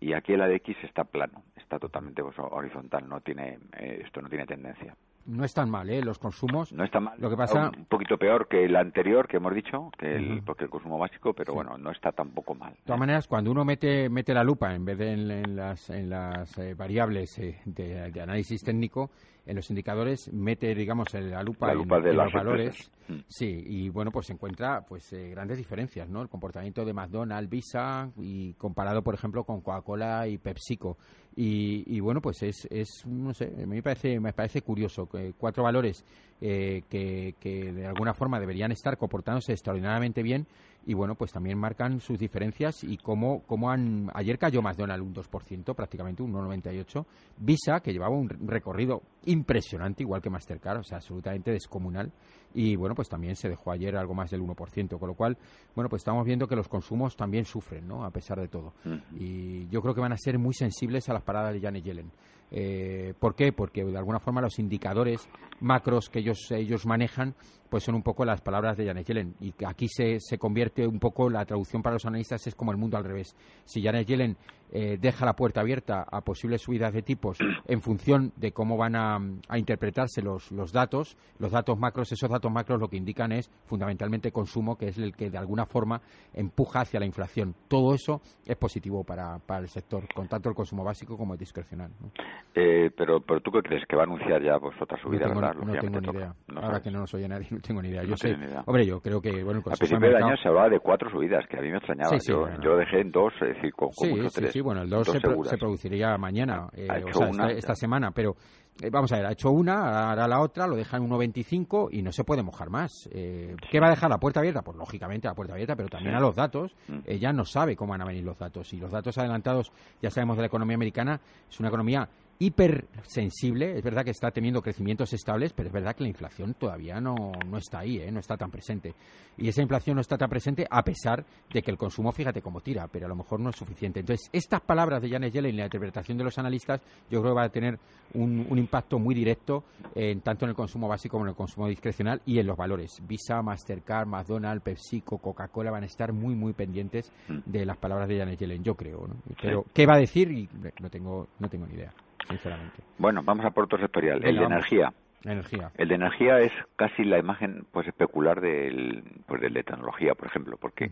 Y aquí el ADX está plano, está totalmente pues, horizontal, no tiene, eh, esto no tiene tendencia. No están mal, ¿eh? Los consumos. No está mal, Lo que pasa- un poquito peor que el anterior que hemos dicho, que el, porque el consumo básico, pero Sí. bueno, no está tampoco mal. De todas ¿eh? maneras, cuando uno mete, mete la lupa en vez de en, en las, en las eh, variables de, de análisis técnico, en los indicadores mete, digamos, en la lupa, La en- lupa de en los valores. empresas. Mm. Sí, y bueno, pues se encuentra pues eh, grandes diferencias, ¿no? El comportamiento de McDonald's, Visa y comparado, por ejemplo, con Coca-Cola y PepsiCo. Y, y bueno, pues es, es, no sé, a mí me parece, me parece curioso que cuatro valores eh, que, que de alguna forma deberían estar comportándose extraordinariamente bien y bueno, pues también marcan sus diferencias y cómo, cómo han... Ayer cayó McDonald's un 2%, prácticamente un 1,98%. Visa, que llevaba un recorrido impresionante, igual que Mastercard, o sea, absolutamente descomunal. Y bueno, pues también se dejó ayer algo más del 1%, con lo cual, bueno, pues estamos viendo que los consumos también sufren, ¿no? A pesar de todo. Y yo creo que van a ser muy sensibles a las paradas de Janet Yellen. Eh, ¿Por qué? Porque de alguna forma los indicadores macros que ellos, ellos manejan pues son un poco las palabras de Janet Yellen. Y aquí se, se convierte un poco, la traducción para los analistas es como el mundo al revés. Si Janet Yellen eh, deja la puerta abierta a posibles subidas de tipos en función de cómo van a, a interpretarse los, los datos, los datos macros, esos datos macros lo que indican es fundamentalmente consumo, que es el que de alguna forma empuja hacia la inflación. Todo eso es positivo para, para el sector, con tanto el consumo básico como el discrecional. ¿no? Eh, pero, pero tú qué crees que va a anunciar ya pues otra subida, no tengo, ¿verdad? no tengo ni toca. idea. No Ahora sabes. que no nos oye nadie, no tengo ni idea. Yo sé, ni idea. hombre, yo creo que bueno, el A principio del año se hablaba de cuatro subidas, que a mí me extrañaba. Sí, sí, yo, bueno. yo dejé en dos, es decir, con, con Sí, mucho tres. Bueno, el 2 dos se, pro- se produciría mañana, eh, Ha o sea, una, esta, semana, pero eh, vamos a ver, ha hecho una, hará la otra, lo deja en 1.25 y no se puede mojar más. Eh, ¿Qué va a dejar la puerta abierta? Pues lógicamente la puerta abierta, pero también Sí. a los datos. Mm. Ella no sabe cómo van a venir los datos y los datos adelantados, ya sabemos de la economía americana, es una economía hipersensible, es verdad que está teniendo crecimientos estables, pero es verdad que la inflación todavía no, no está ahí, ¿eh? no está tan presente. Y esa inflación no está tan presente a pesar de que el consumo, fíjate cómo tira, pero a lo mejor no es suficiente. Entonces, estas palabras de Janet Yellen y la interpretación de los analistas, yo creo que va a tener un, un impacto muy directo en, tanto en el consumo básico como en el consumo discrecional y en los valores. Visa, Mastercard, McDonald's, PepsiCo, Coca-Cola van a estar muy, muy pendientes Mm. de las palabras de Janet Yellen, yo creo. ¿no? Pero, ¿qué va a decir? Y no tengo, no tengo ni idea, sinceramente. Bueno, vamos a por otro sectorial, el de vamos. energía. Energía. El de energía es casi la imagen pues especular del, pues, del de tecnología, por ejemplo, porque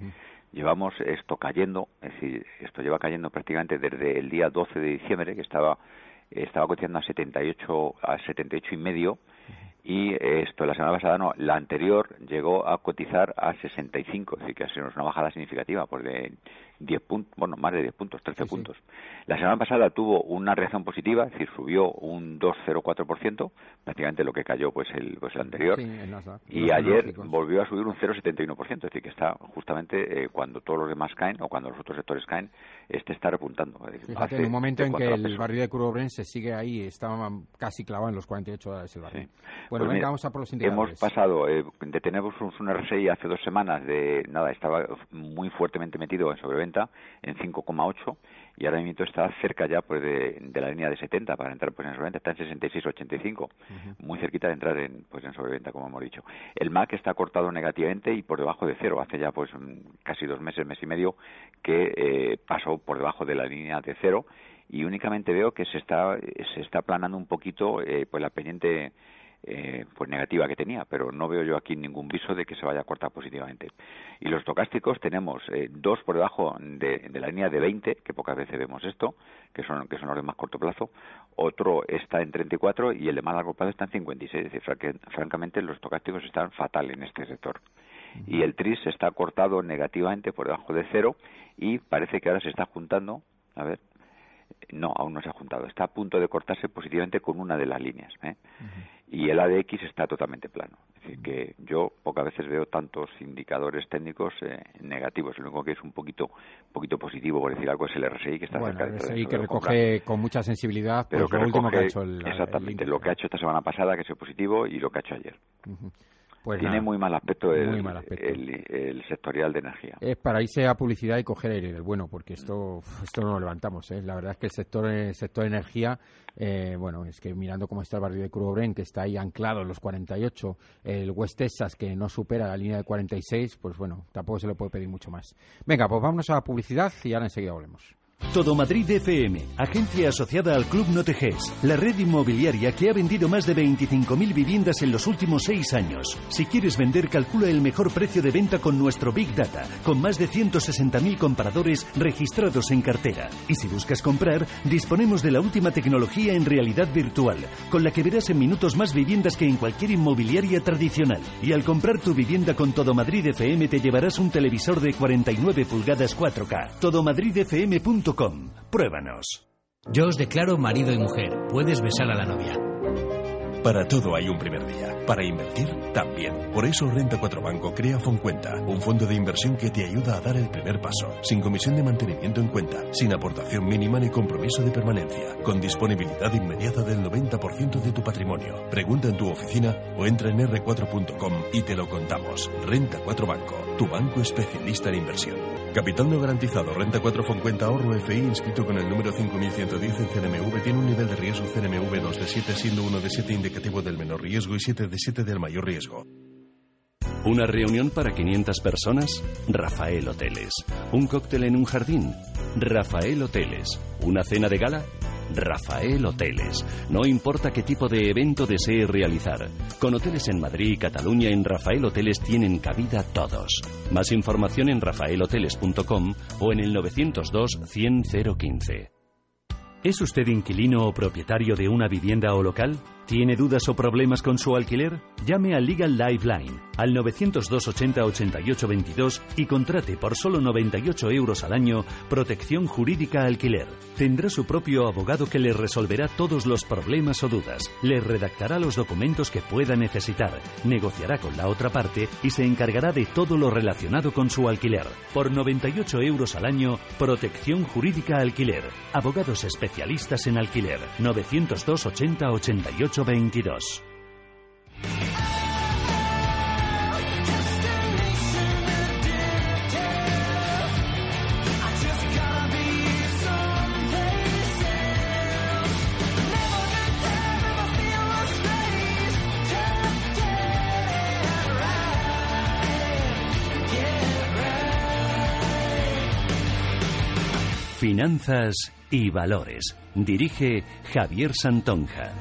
llevamos esto cayendo, es decir, esto lleva cayendo prácticamente desde el día 12 de diciembre, que estaba estaba cotizando a 78 a 78 y medio y esto la semana pasada no, la anterior llegó a cotizar a 65, es decir, que ha sido una bajada significativa, pues de 10 puntos, bueno, más de 10 puntos, 13 Sí, sí. puntos. La semana pasada tuvo una reacción positiva, es decir, subió un 2,04%, prácticamente lo que cayó pues el, pues el anterior. Sí, el Nasdaq. Y ayer volvió a subir un 0,71%, es decir, que está justamente eh, cuando todos los demás caen o cuando los otros sectores caen, este está repuntando. Es decir, Fíjate, en un momento en que el barril de crudo Brent se sigue ahí, estaba casi clavado en los 48 dólares el barril. Bueno, Pues venga, mira, vamos a por los Hemos indicadores. pasado eh, de tener un, un RSI hace dos semanas de nada, estaba muy fuertemente metido en sobreventa 0,90 en 5,8 y ahora mismo está cerca ya pues de, la línea de 70 para entrar pues en sobreventa, está en 66,85, muy cerquita de entrar en pues en sobreventa como hemos dicho. El MAC está cortado negativamente y por debajo de cero, hace ya pues casi dos meses, mes y medio que eh, pasó por debajo de la línea de cero. Y únicamente veo que se está se está aplanando un poquito eh, pues la pendiente eh, pues negativa que tenía, pero no veo yo aquí ningún viso de que se vaya a cortar positivamente. Y los tocásticos tenemos eh, dos por debajo de, la línea de 20, que pocas veces vemos esto, que son que son los de más corto plazo, otro está en 34 y el de más largo plazo está en 56. Es decir, que, francamente los tocásticos están fatal en este sector. Y el TRIS está cortado negativamente por debajo de cero y parece que ahora se está juntando, a ver, no, aún no se ha juntado. Está a punto de cortarse positivamente con una de las líneas. ¿eh? Y el ADX está totalmente plano. Es decir, que yo pocas veces veo tantos indicadores técnicos eh, negativos. Lo único que es un poquito poquito positivo, por decir algo, es el RSI, que está cerca de el RSI que recoge con mucha sensibilidad pero pues, lo último que ha hecho el Exactamente, lo que ha hecho esta semana pasada, que es positivo, y lo que ha hecho ayer. Pues Tiene muy mal aspecto, el, El, sectorial de energía. Es para irse a publicidad y coger aire del bueno, porque esto, esto no lo levantamos. ¿eh? La verdad es que el sector, el sector de energía, eh, bueno, es que mirando cómo está el barrio de Curobren, que está ahí anclado en los 48, el West Texas, que no supera la línea de 46, pues bueno, tampoco se le puede pedir mucho más. Venga, pues vámonos a la publicidad y ahora enseguida volvemos. Todo Madrid FM, agencia asociada al Club Noteges, la red inmobiliaria que ha vendido más de 25.000 viviendas en los últimos seis años. Si quieres vender, calcula el mejor precio de venta con nuestro Big Data, con más de 160.000 compradores registrados en cartera. Y si buscas comprar, disponemos de la última tecnología en realidad virtual, con la que verás en minutos más viviendas que en cualquier inmobiliaria tradicional. Y al comprar tu vivienda con Todo Madrid FM te llevarás un televisor de 49 pulgadas 4K. Todomadridfm.com Pruébanos. Yo os declaro marido y mujer. Puedes besar a la novia. Para todo hay un primer día. Para invertir, también. Por eso Renta 4 Banco crea Foncuenta, un fondo de inversión que te ayuda a dar el primer paso, sin comisión de mantenimiento en cuenta, sin aportación mínima ni compromiso de permanencia, con disponibilidad inmediata del 90% de tu patrimonio. Pregunta en tu oficina o entra en r4.com y te lo contamos. Renta 4 Banco, tu banco especialista en inversión. Capital no garantizado, renta 4 Foncuenta ahorro FI inscrito con el número 5110 en CNMV tiene un nivel de riesgo CNMV 2 de 7 siendo 1 de 7 indicativo del menor riesgo y 7 de 7 del mayor riesgo. ¿Una reunión para 500 personas? Rafael Hoteles. ¿Un cóctel en un jardín? Rafael Hoteles. ¿Una cena de gala? Rafael Hoteles. No importa qué tipo de evento desee realizar. Con hoteles en Madrid y Cataluña en Rafael Hoteles tienen cabida todos. Más información en rafaelhoteles.com o en el 902 100 015. ¿Es usted inquilino o propietario de una vivienda o local? ¿Tiene dudas o problemas con su alquiler? Llame a Legal Lifeline al 902 80 88 22 y contrate por solo 98 euros al año protección jurídica alquiler. Tendrá su propio abogado que le resolverá todos los problemas o dudas, le redactará los documentos que pueda necesitar, negociará con la otra parte y se encargará de todo lo relacionado con su alquiler. Por 98 euros al año, protección jurídica alquiler. Abogados especialistas en alquiler. 902 80 88 22. Finanzas y Valores. Dirige Javier Santonja.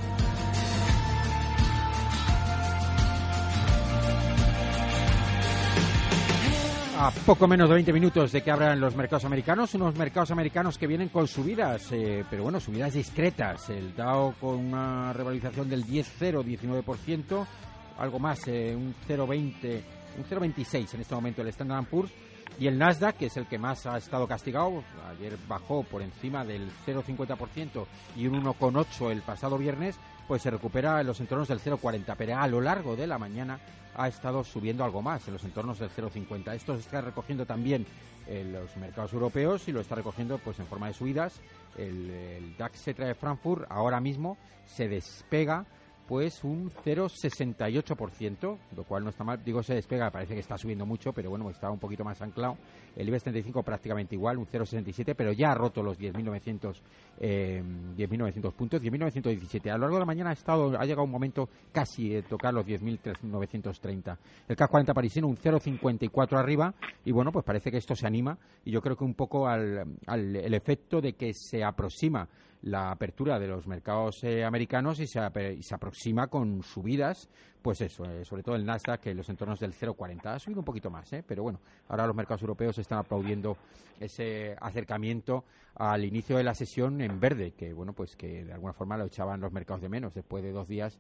A poco menos de 20 minutos de que abran los mercados americanos, unos mercados americanos que vienen con subidas, eh, pero bueno, subidas discretas. El Dow con una revalorización del 10,0, 19%, algo más, eh, un 0,20, un 0,26 en este momento el Standard Poor's. Y el Nasdaq, que es el que más ha estado castigado, ayer bajó por encima del 0,50% y un 1,8 el pasado viernes, pues se recupera en los entornos del 0,40, pero a lo largo de la mañana ha estado subiendo algo más, en los entornos del 0,50. Esto se está recogiendo también en los mercados europeos y lo está recogiendo pues en forma de subidas. El, DAX Cetra de Frankfurt ahora mismo se despega pues un 0,68%, lo cual no está mal. Digo, se despega, parece que está subiendo mucho, pero bueno, está un poquito más anclado. El IBEX 35 prácticamente igual, un 0,67, pero ya ha roto los 10.900 eh, 10.900 puntos, 10.917. A lo largo de la mañana ha estado ha llegado un momento casi de tocar los 10.930. El CAC 40 parisino un 0,54 arriba y bueno, pues parece que esto se anima y yo creo que un poco al, al el efecto de que se aproxima la apertura de los mercados eh, americanos y se, se, aproxima con subidas, pues eso, eh, sobre todo el Nasdaq, que en los entornos del 0,40 ha subido un poquito más, eh, pero bueno, ahora los mercados europeos están aplaudiendo ese acercamiento al inicio de la sesión en verde, que bueno, pues que de alguna forma lo echaban los mercados de menos después de dos días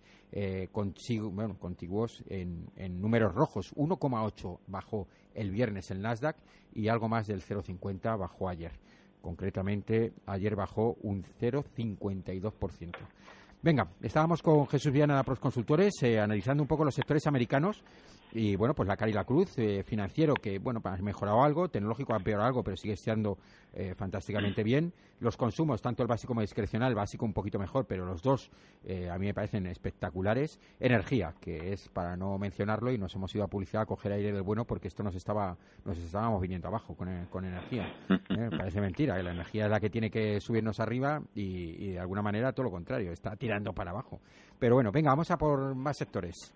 bueno, contiguos en números rojos, 1,8 bajó el viernes el Nasdaq y algo más del 0,50 bajó ayer. Concretamente, ayer bajó un 0,52%. Venga, estábamos con Jesús Viana de Pros Consultores eh, analizando un poco los sectores americanos y bueno, pues la cara y la cruz, eh, financiero que bueno, ha mejorado algo, tecnológico ha empeorado algo, pero sigue estando eh, fantásticamente bien. Los consumos, tanto el básico como el discrecional, el básico un poquito mejor, pero los dos a mí me parecen espectaculares. Energía, que es para no mencionarlo y nos hemos ido a publicidad a coger aire del bueno porque esto nos estaba nos estábamos viniendo abajo con, con energía. parece mentira, la energía es la que tiene que subirnos arriba y, y de alguna manera todo lo contrario, está tirando para abajo. Pero bueno, venga, vamos a por más sectores.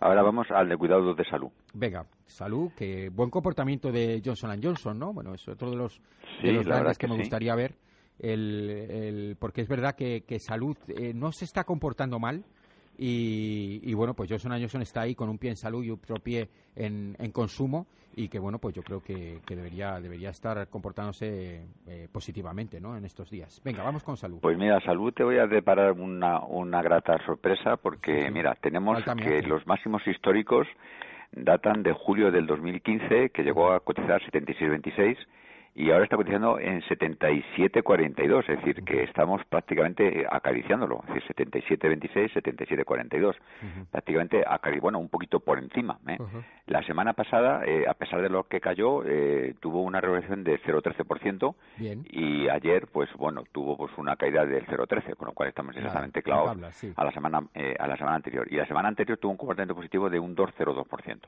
Ahora vamos al de cuidados de salud. Venga, salud, que buen comportamiento de Johnson Johnson, ¿no? Bueno, es otro de los, de los grandes que, me gustaría ver. El, el, porque es verdad que, que salud eh, no se está comportando mal, y, bueno, pues Johnson Johnson está ahí con un pie en salud y otro pie en, consumo y que bueno, pues yo creo que, debería, debería estar comportándose eh, positivamente ¿no? en estos días. Venga, vamos con salud. Pues mira, salud te voy a deparar una, una grata sorpresa porque mira, tenemos que los máximos históricos datan de julio del 2015 que llegó a cotizar 76.26 y ahora está cotizando en 77.42, es decir, que estamos prácticamente acariciándolo, es decir, 77.26, 77.42, prácticamente bueno, un poquito por encima. ¿eh? La semana pasada, eh, a pesar de lo que cayó, eh, tuvo una revolución de 0,13% y ayer, pues bueno, tuvo pues una caída del 0,13, con lo cual estamos exactamente clavados a la semana a la semana anterior. Y la semana anterior tuvo un comportamiento positivo de un 2,02%.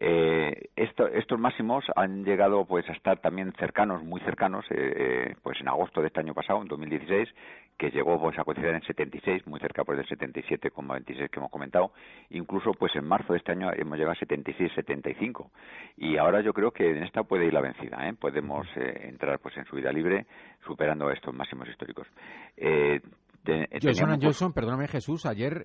¿Eh? Eh, estos máximos han llegado pues a estar también cercanos, muy cercanos, eh, eh, pues en agosto de este año pasado, en 2016, que llegó pues a cotizar en 76, muy cerca pues del 77,26 que hemos comentado. Incluso pues en marzo de este año hemos llegado a 76, 75 y ahora yo creo que en esta puede ir la vencida, ¿eh? podemos entrar pues en subida libre superando estos máximos históricos. Eh, Johnson Johnson, perdóname Jesús, ayer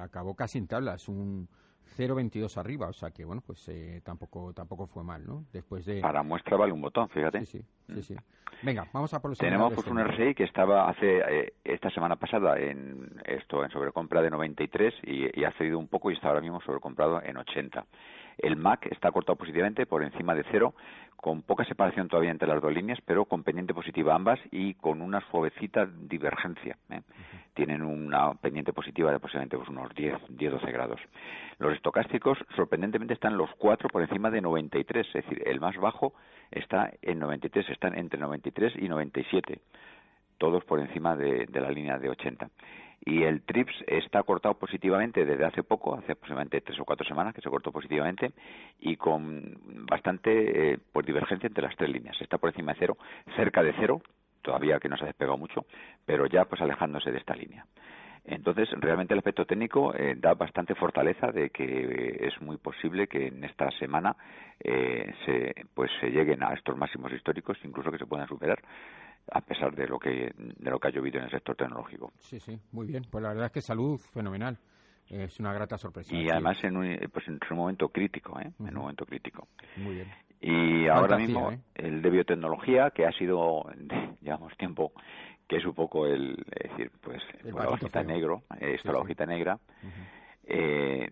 acabó casi en tablas, un 0,22 arriba, o sea que bueno, pues eh, tampoco tampoco fue mal, ¿no? Después de para muestra vale un botón, fíjate. Sí, sí, sí. Mm. Venga, vamos a por los Tenemos pues un RSI que estaba hace eh, esta semana pasada en esto en sobrecompra de 93 y, y ha cedido un poco y está ahora mismo sobrecomprado en 80. El MAC está cortado positivamente por encima de cero, con poca separación todavía entre las dos líneas, pero con pendiente positiva ambas y con una suavecita divergencia. ¿eh? Tienen una pendiente positiva de aproximadamente pues, unos 10-12 grados. Los estocásticos, sorprendentemente, están los cuatro por encima de 93, es decir, el más bajo está en 93, están entre 93 y 97, todos por encima de, de la línea de 80 y el TRIPS está cortado positivamente desde hace poco, hace aproximadamente tres o cuatro semanas que se cortó positivamente y con bastante eh, pues divergencia entre las tres líneas. Está por encima de cero, cerca de cero, todavía que no se ha despegado mucho, pero ya pues alejándose de esta línea. Entonces, realmente el aspecto técnico eh, da bastante fortaleza de que es muy posible que en esta semana eh, se, pues se lleguen a estos máximos históricos, incluso que se puedan superar a pesar de lo que de lo que ha llovido en el sector tecnológico. Sí, sí, muy bien. Pues la verdad es que salud fenomenal. Es una grata sorpresa. Y además en un, pues en un momento crítico, ¿eh? En un momento crítico. Muy bien. Y ahora mismo ¿eh? el de biotecnología, que ha sido, llevamos tiempo, que es un poco el, es decir, pues, la hojita negro, esto la hojita negra, eh,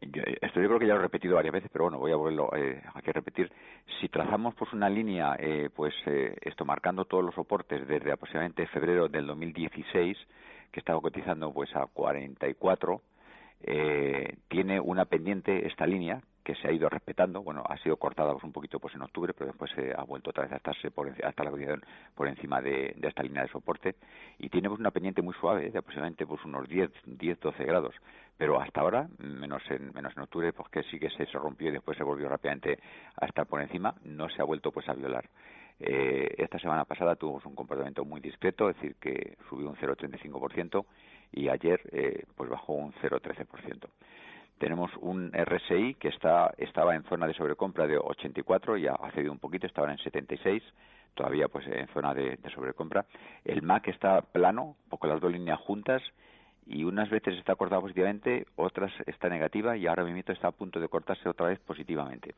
esto yo creo que ya lo he repetido varias veces, pero bueno, voy a volverlo eh, a repetir. Si trazamos pues una línea, eh, pues eh, esto marcando todos los soportes desde aproximadamente febrero del 2016, que estaba cotizando pues a 44, eh, tiene una pendiente esta línea que se ha ido respetando. Bueno, ha sido cortada pues, un poquito pues en octubre, pero después se ha vuelto otra vez a estarse por, hasta la cotización por encima de, esta línea de soporte y tiene pues, una pendiente muy suave de aproximadamente pues unos 10, 10, 12 grados. Pero hasta ahora, menos en, menos en octubre, pues que sí que se, se rompió y después se volvió rápidamente a estar por encima, no se ha vuelto pues a violar. Eh, esta semana pasada tuvimos un comportamiento muy discreto, es decir, que subió un 0,35% y ayer eh, pues bajó un 0,13% tenemos un RSI que está, estaba en zona de sobrecompra de 84 y ha cedido un poquito, estaba en 76, todavía pues en zona de, sobrecompra. El MAC está plano, poco las dos líneas juntas y unas veces está cortado positivamente, otras está negativa y ahora mismo está a punto de cortarse otra vez positivamente.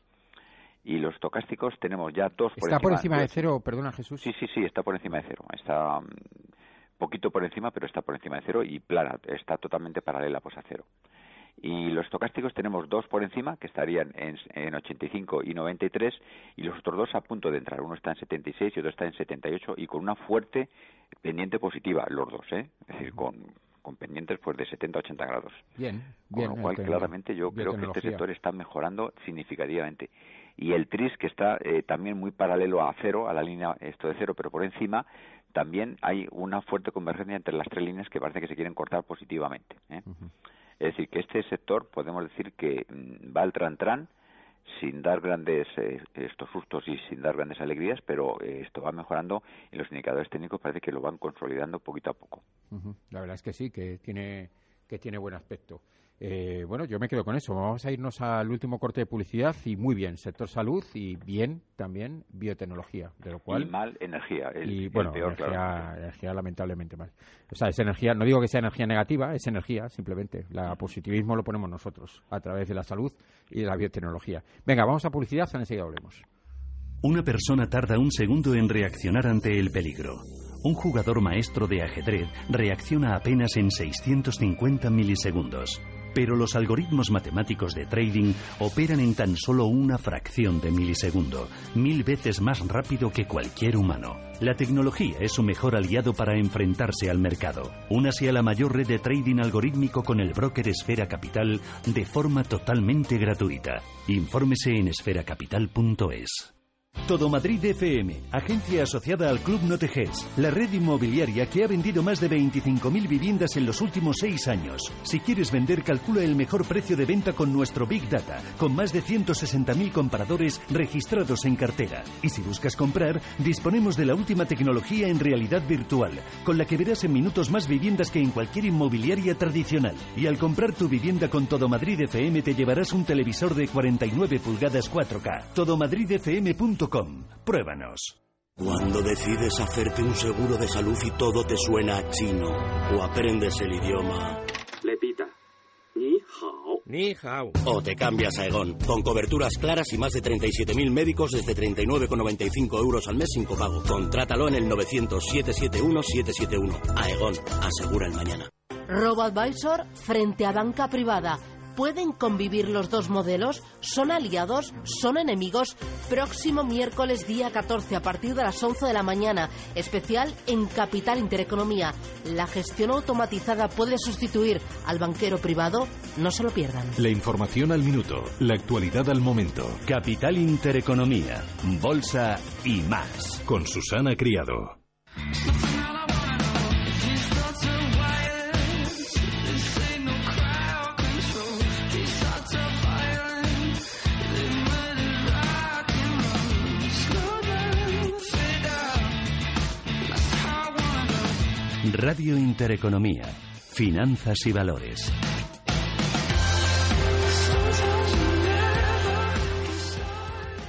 Y los tocásticos tenemos ya dos por ¿Está por encima de cero, perdona Jesús? Sí, sí, sí, está por encima de cero. Está mm, poquito por encima, pero está por encima de cero y plana, está totalmente paralela pues a cero. Y los estocásticos tenemos dos por encima, que estarían en, en 85 y 93, y los otros dos a punto de entrar. Uno está en 76 y otro está en 78, y con una fuerte pendiente positiva, los dos, ¿eh? Es decir, con, con pendientes pues de 70 a 80 grados. Bien, Con lo cual, claramente, yo creo que este sector está mejorando significativamente. Y el TRIS, que está eh, también muy paralelo a cero, a la línea esto de cero, pero por encima, también hay una fuerte convergencia entre las tres líneas que parece que se quieren cortar positivamente. ¿eh? Es decir, que este sector podemos decir que mm, va al tran-tran sin dar grandes eh, estos sustos y sin dar grandes alegrías, pero eh, esto va mejorando y los indicadores técnicos parece que lo van consolidando poquito a poco. La verdad es que sí, que tiene que tiene buen aspecto. Eh, bueno, yo me quedo con eso. Vamos a irnos al último corte de publicidad y muy bien, sector salud y bien también biotecnología, de lo cual... Y mal energía, y, bueno, energía, lamentablemente mal. O sea, es energía, no digo que sea energía negativa, es energía simplemente. El positivismo lo ponemos nosotros a través de la salud y de la biotecnología. Venga, vamos a publicidad, enseguida hablemos. Una persona tarda un segundo en reaccionar ante el peligro. Un jugador maestro de ajedrez reacciona apenas en 650 milisegundos pero los algoritmos matemáticos de trading operan en tan solo una fracción de milisegundo, mil veces más rápido que cualquier humano. La tecnología es su mejor aliado para enfrentarse al mercado. Únase a la mayor red de trading algorítmico con el broker Esfera Capital de forma totalmente gratuita. Infórmese en esferacapital.es. Todo Madrid FM, agencia asociada al Club Noteges, la red inmobiliaria que ha vendido más de 25.000 viviendas en los últimos seis años. Si quieres vender, calcula el mejor precio de venta con nuestro Big Data, con más de 160.000 compradores registrados en cartera. Y si buscas comprar, disponemos de la última tecnología en realidad virtual, con la que verás en minutos más viviendas que en cualquier inmobiliaria tradicional. Y al comprar tu vivienda con Todo Madrid FM te llevarás un televisor de 49 pulgadas 4K. Todomadridfm.com Pruébanos. Cuando decides hacerte un seguro de salud y todo te suena chino o aprendes el idioma. Lepita. Ni hao. Ni hao. O te cambias a Egon, con coberturas claras y más de 37.000 médicos desde 39,95 euros al mes sin copago. Contrátalo en el 900-771-771. Aegon, asegura el mañana. RoboAdvisor frente a banca privada ¿Pueden convivir los dos modelos? ¿Son aliados? ¿Son enemigos? Próximo miércoles día 14 a partir de las 11 de la mañana. Especial en Capital Intereconomía. ¿La gestión automatizada puede sustituir al banquero privado? No se lo pierdan. La información al minuto. La actualidad al momento. Capital Intereconomía. Bolsa y más. Con Susana Criado. Radio Intereconomía. Finanzas y valores.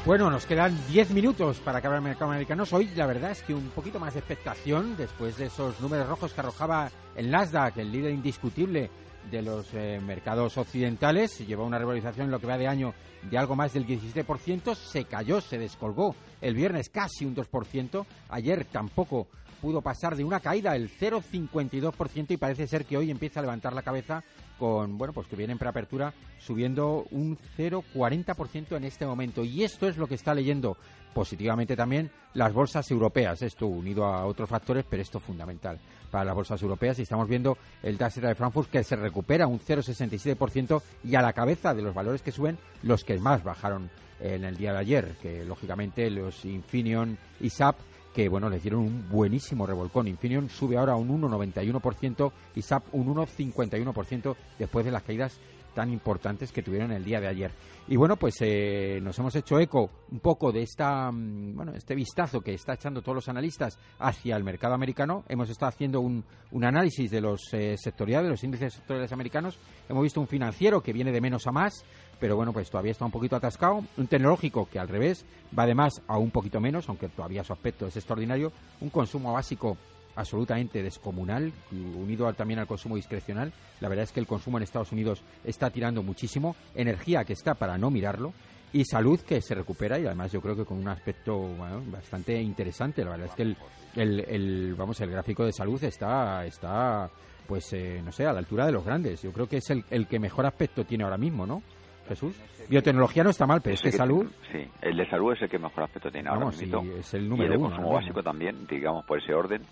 Bueno, nos quedan 10 minutos para acabar el mercado americano. Hoy la verdad es que un poquito más de expectación después de esos números rojos que arrojaba el Nasdaq, el líder indiscutible de los eh, mercados occidentales. Lleva una revalorización en lo que va de año de algo más del 17%. Se cayó, se descolgó el viernes casi un 2%. Ayer tampoco pudo pasar de una caída el 0,52% y parece ser que hoy empieza a levantar la cabeza con, bueno, pues que viene en preapertura subiendo un 0,40% en este momento. Y esto es lo que está leyendo positivamente también las bolsas europeas. Esto unido a otros factores, pero esto es fundamental para las bolsas europeas. Y estamos viendo el DAX de Frankfurt que se recupera un 0,67% y a la cabeza de los valores que suben los que más bajaron en el día de ayer, que lógicamente los Infineon y SAP que bueno, les dieron un buenísimo revolcón. Infineon sube ahora un 1,91% y SAP un 1,51% después de las caídas tan importantes que tuvieron el día de ayer. Y bueno, pues eh, nos hemos hecho eco un poco de esta, mm, bueno, este vistazo que está echando todos los analistas hacia el mercado americano. Hemos estado haciendo un, un análisis de los eh, sectoriales, de los índices sectoriales americanos. Hemos visto un financiero que viene de menos a más, pero bueno, pues todavía está un poquito atascado. Un tecnológico que al revés va de más a un poquito menos, aunque todavía su aspecto es extraordinario. Un consumo básico absolutamente descomunal, unido también al consumo discrecional. La verdad es que el consumo en Estados Unidos está tirando muchísimo, energía que está para no mirarlo y salud que se recupera y además yo creo que con un aspecto bastante interesante. La verdad es que el, el, vamos el gráfico de salud está está pues eh, no sé a la altura de los grandes. Yo creo que es el, el que mejor aspecto tiene ahora mismo, ¿no? Jesús. Biotecnología no está mal, pero es que salud. Sí, el de salud es el que mejor aspecto tiene ahora mismo. es el número y el de consumo básico también, digamos, por ese orden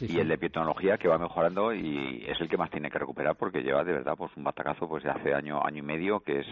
y el de biotecnología que va mejorando y es el que más tiene que recuperar porque lleva de verdad pues un batacazo pues de hace año año y medio que es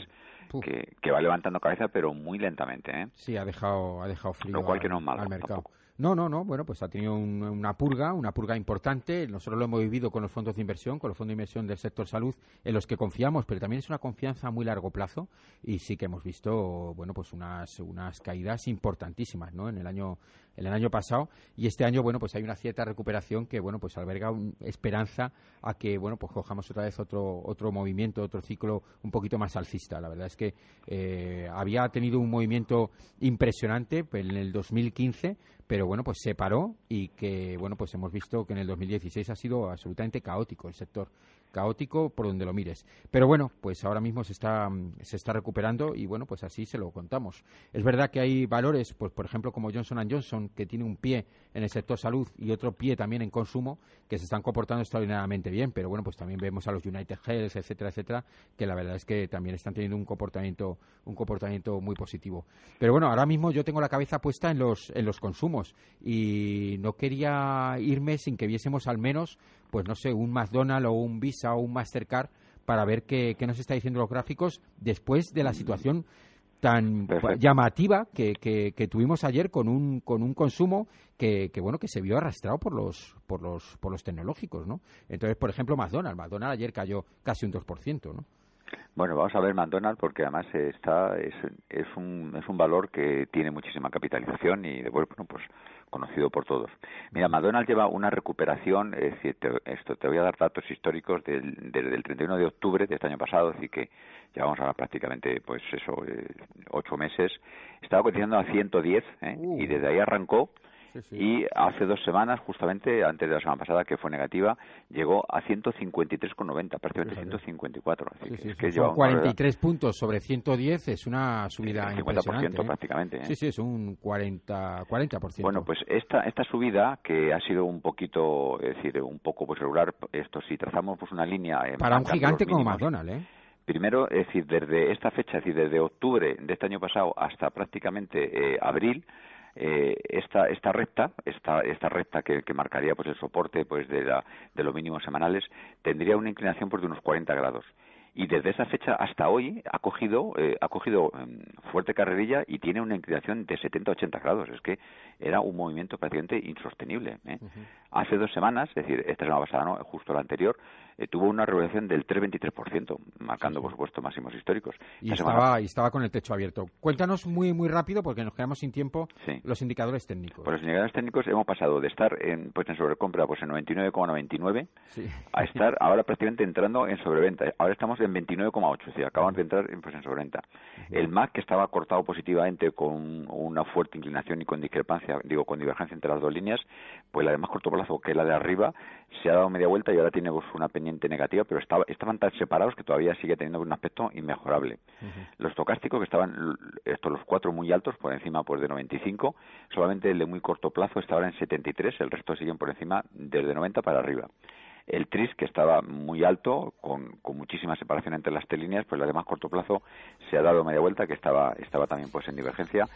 que, va levantando cabeza pero muy lentamente ¿eh? sí ha dejado ha dejado frío lo cual que no es malo al mercado no, no, no. Bueno, pues ha tenido una purga, una purga importante. Nosotros lo hemos vivido con los fondos de inversión, con los fondos de inversión del sector salud, en los que confiamos, pero también es una confianza a muy largo plazo. Y sí que hemos visto, bueno, pues unas, unas caídas importantísimas, ¿no? En el año el año pasado y este año bueno pues hay una cierta recuperación que bueno pues alberga esperanza a que bueno pues cojamos otra vez otro otro movimiento otro ciclo un poquito más alcista. La verdad es que eh, había tenido un movimiento impresionante en el 2015 pero bueno pues se paró y que bueno pues hemos visto que en el 2016 ha sido absolutamente caótico el sector caótico por donde lo mires. Pero bueno, pues ahora mismo se está, se está recuperando y bueno, pues así se lo contamos. Es verdad que hay valores, pues por ejemplo como Johnson Johnson, que tiene un pie en el sector salud y otro pie también en consumo, que se están comportando extraordinariamente bien, pero bueno, pues también vemos a los United Health, etcétera, etcétera, que la verdad es que también están teniendo un comportamiento, un comportamiento muy positivo. Pero bueno, ahora mismo yo tengo la cabeza puesta en los, en los consumos y no quería irme sin que viésemos al menos pues no sé, un McDonald's o un Visa o un Mastercard para ver qué, nos está diciendo los gráficos después de la situación tan llamativa que, que, tuvimos ayer con un con un consumo que, que, bueno que se vio arrastrado por los por los por los tecnológicos no entonces por ejemplo McDonald's. McDonald's ayer cayó casi un 2% no bueno, vamos a ver McDonald's porque además está es, es un es un valor que tiene muchísima capitalización y de bueno pues conocido por todos. Mira, McDonald's lleva una recuperación, es decir, te, esto te voy a dar datos históricos del, desde el 31 de octubre de este año pasado, así que llevamos ahora prácticamente, pues eso, eh, ocho meses. Estaba cotizando a 110 ¿eh? y uh. desde ahí arrancó y hace dos semanas, justamente antes de la semana pasada, que fue negativa, llegó a 153,90, prácticamente 154. Así que es que lleva 43 puntos sobre 110 es una subida sí, 50% impresionante. ¿eh? prácticamente. ¿eh? Sí, sí, es un 40, 40%. Bueno, pues esta, esta subida, que ha sido un poquito, es decir, un poco pues, regular, esto si trazamos pues una línea... Para un gigante como McDonald's, ¿eh? Primero, es decir, desde esta fecha, es decir, desde octubre de este año pasado hasta prácticamente eh, abril, eh, esta esta recta esta esta recta que, marcaría pues el soporte pues de, la, de los mínimos semanales tendría una inclinación pues de unos 40 grados y desde esa fecha hasta hoy ha cogido eh, ha cogido em, fuerte carrerilla y tiene una inclinación de 70-80 grados es que era un movimiento prácticamente insostenible ¿eh? hace dos semanas es decir esta semana pasada no justo la anterior eh, tuvo una revolución del 3,23%, marcando, por supuesto, máximos históricos. Y estaba, y estaba con el techo abierto. Cuéntanos muy muy rápido, porque nos quedamos sin tiempo, los indicadores técnicos. Pues los indicadores técnicos hemos pasado de estar en, pues en sobrecompra pues en 99,99 a estar ahora prácticamente entrando en sobreventa. Ahora estamos en 29,8, es decir, acabamos de entrar en, pues en sobreventa. El MAC, que estaba cortado positivamente con una fuerte inclinación y con discrepancia, digo, con divergencia entre las dos líneas, pues la de más corto plazo, que es la de arriba, se ha dado media vuelta y ahora tiene pues, una pendiente negativa, pero estaba, estaban tan separados que todavía sigue teniendo un aspecto inmejorable. Los tocásticos, que estaban estos los cuatro muy altos, por encima pues de 95, solamente el de muy corto plazo está ahora en 73, el resto siguen por encima desde 90 para arriba. El TRIS, que estaba muy alto, con, con muchísima separación entre las tres líneas, pues la de más corto plazo se ha dado media vuelta, que estaba, estaba también pues en divergencia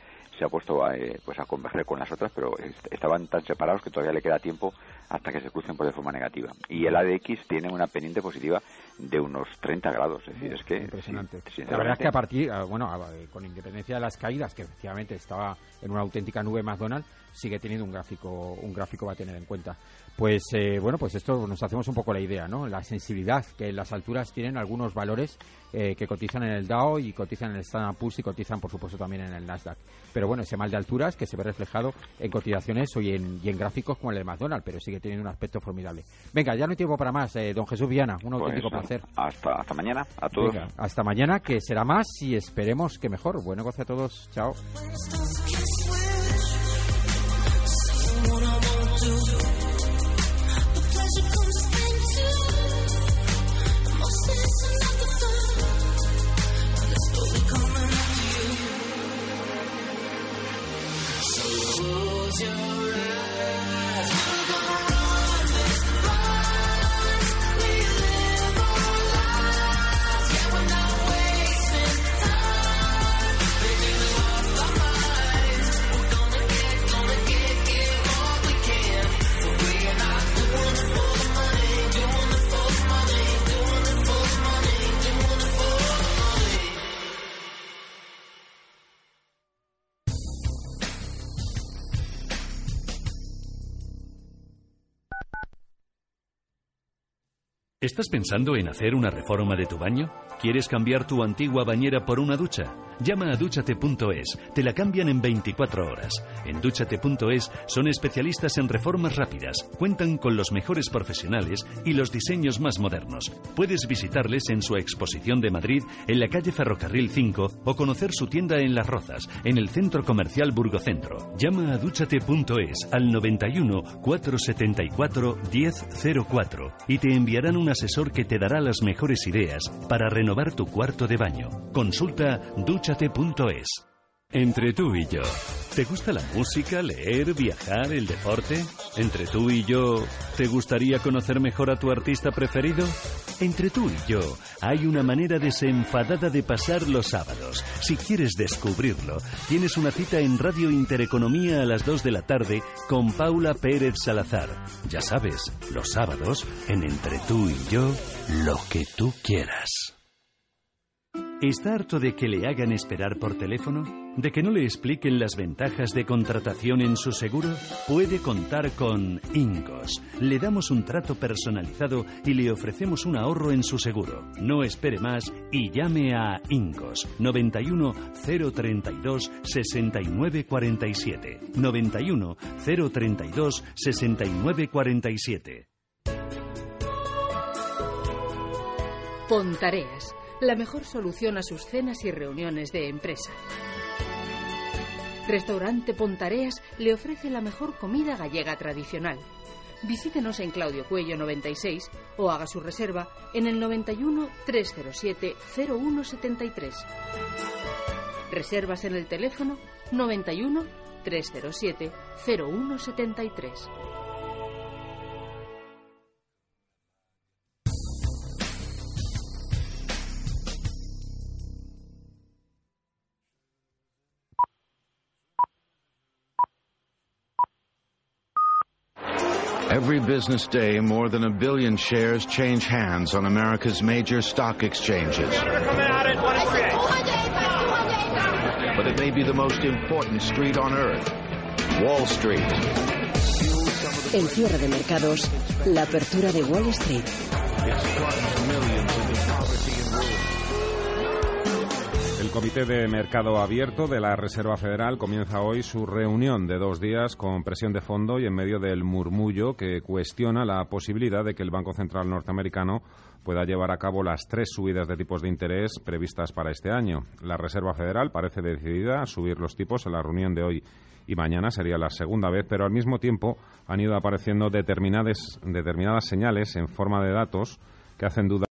se ha puesto a, eh, pues a converger con las otras, pero estaban tan separados que todavía le queda tiempo hasta que se crucen por de forma negativa. Y el ADX tiene una pendiente positiva de unos 30 grados, es decir, es que... Impresionante. la verdad es que a partir, ah, bueno, con independencia de las caídas, que efectivamente estaba en una auténtica nube McDonald's, sigue teniendo un gráfico, un gráfico va a tener en cuenta. Pues eh, bueno, pues esto nos hacemos un poco la idea, ¿no? La sensibilidad que las alturas tienen algunos valores eh, que cotizan en el Dow y cotizan en el Standard Poor's y cotizan, por supuesto, también en el Nasdaq. Pero bueno, ese mal de alturas que se ve reflejado en cotizaciones y en, y en gráficos como el de McDonald's, pero sigue teniendo un aspecto formidable. Venga, ya no hay tiempo para más, eh, don Jesús Viana, un pues auténtico placer. Hasta, hasta mañana, a todos. hasta mañana, que será más y esperemos que mejor. Buen negocio a todos, chao. ¿Estás pensando en hacer una reforma de tu baño? ¿Quieres cambiar tu antigua bañera por una ducha? Llama a duchate.es, te la cambian en 24 horas. En duchate.es son especialistas en reformas rápidas, cuentan con los mejores profesionales y los diseños más modernos. Puedes visitarles en su exposición de Madrid, en la calle Ferrocarril 5 o conocer su tienda en Las Rozas, en el Centro Comercial Burgocentro. Llama a duchate.es al 91 474 1004 y te enviarán asesor que te dará las mejores ideas para renovar tu cuarto de baño. Consulta duchate entre tú y yo, ¿te gusta la música, leer, viajar, el deporte? Entre tú y yo, ¿te gustaría conocer mejor a tu artista preferido? Entre tú y yo, hay una manera desenfadada de pasar los sábados. Si quieres descubrirlo, tienes una cita en Radio Intereconomía a las 2 de la tarde con Paula Pérez Salazar. Ya sabes, los sábados, en Entre tú y yo, lo que tú quieras. ¿Está harto de que le hagan esperar por teléfono? ¿De que no le expliquen las ventajas de contratación en su seguro? Puede contar con Incos. Le damos un trato personalizado y le ofrecemos un ahorro en su seguro. No espere más y llame a Incos 91 032 6947. 91 032 6947. Pontareas la mejor solución a sus cenas y reuniones de empresa. Restaurante Pontareas le ofrece la mejor comida gallega tradicional. Visítenos en Claudio Cuello 96 o haga su reserva en el 91 307 0173. Reservas en el teléfono 91 307 0173. Every business day, more than a billion shares change hands on America's major stock exchanges. But it may be the most important street on earth, Wall Street. El cierre de mercados, la apertura de Wall Street. El Comité de Mercado Abierto de la Reserva Federal comienza hoy su reunión de dos días con presión de fondo y en medio del murmullo que cuestiona la posibilidad de que el Banco Central norteamericano pueda llevar a cabo las tres subidas de tipos de interés previstas para este año. La Reserva Federal parece decidida a subir los tipos en la reunión de hoy y mañana sería la segunda vez, pero al mismo tiempo han ido apareciendo determinadas, determinadas señales en forma de datos que hacen duda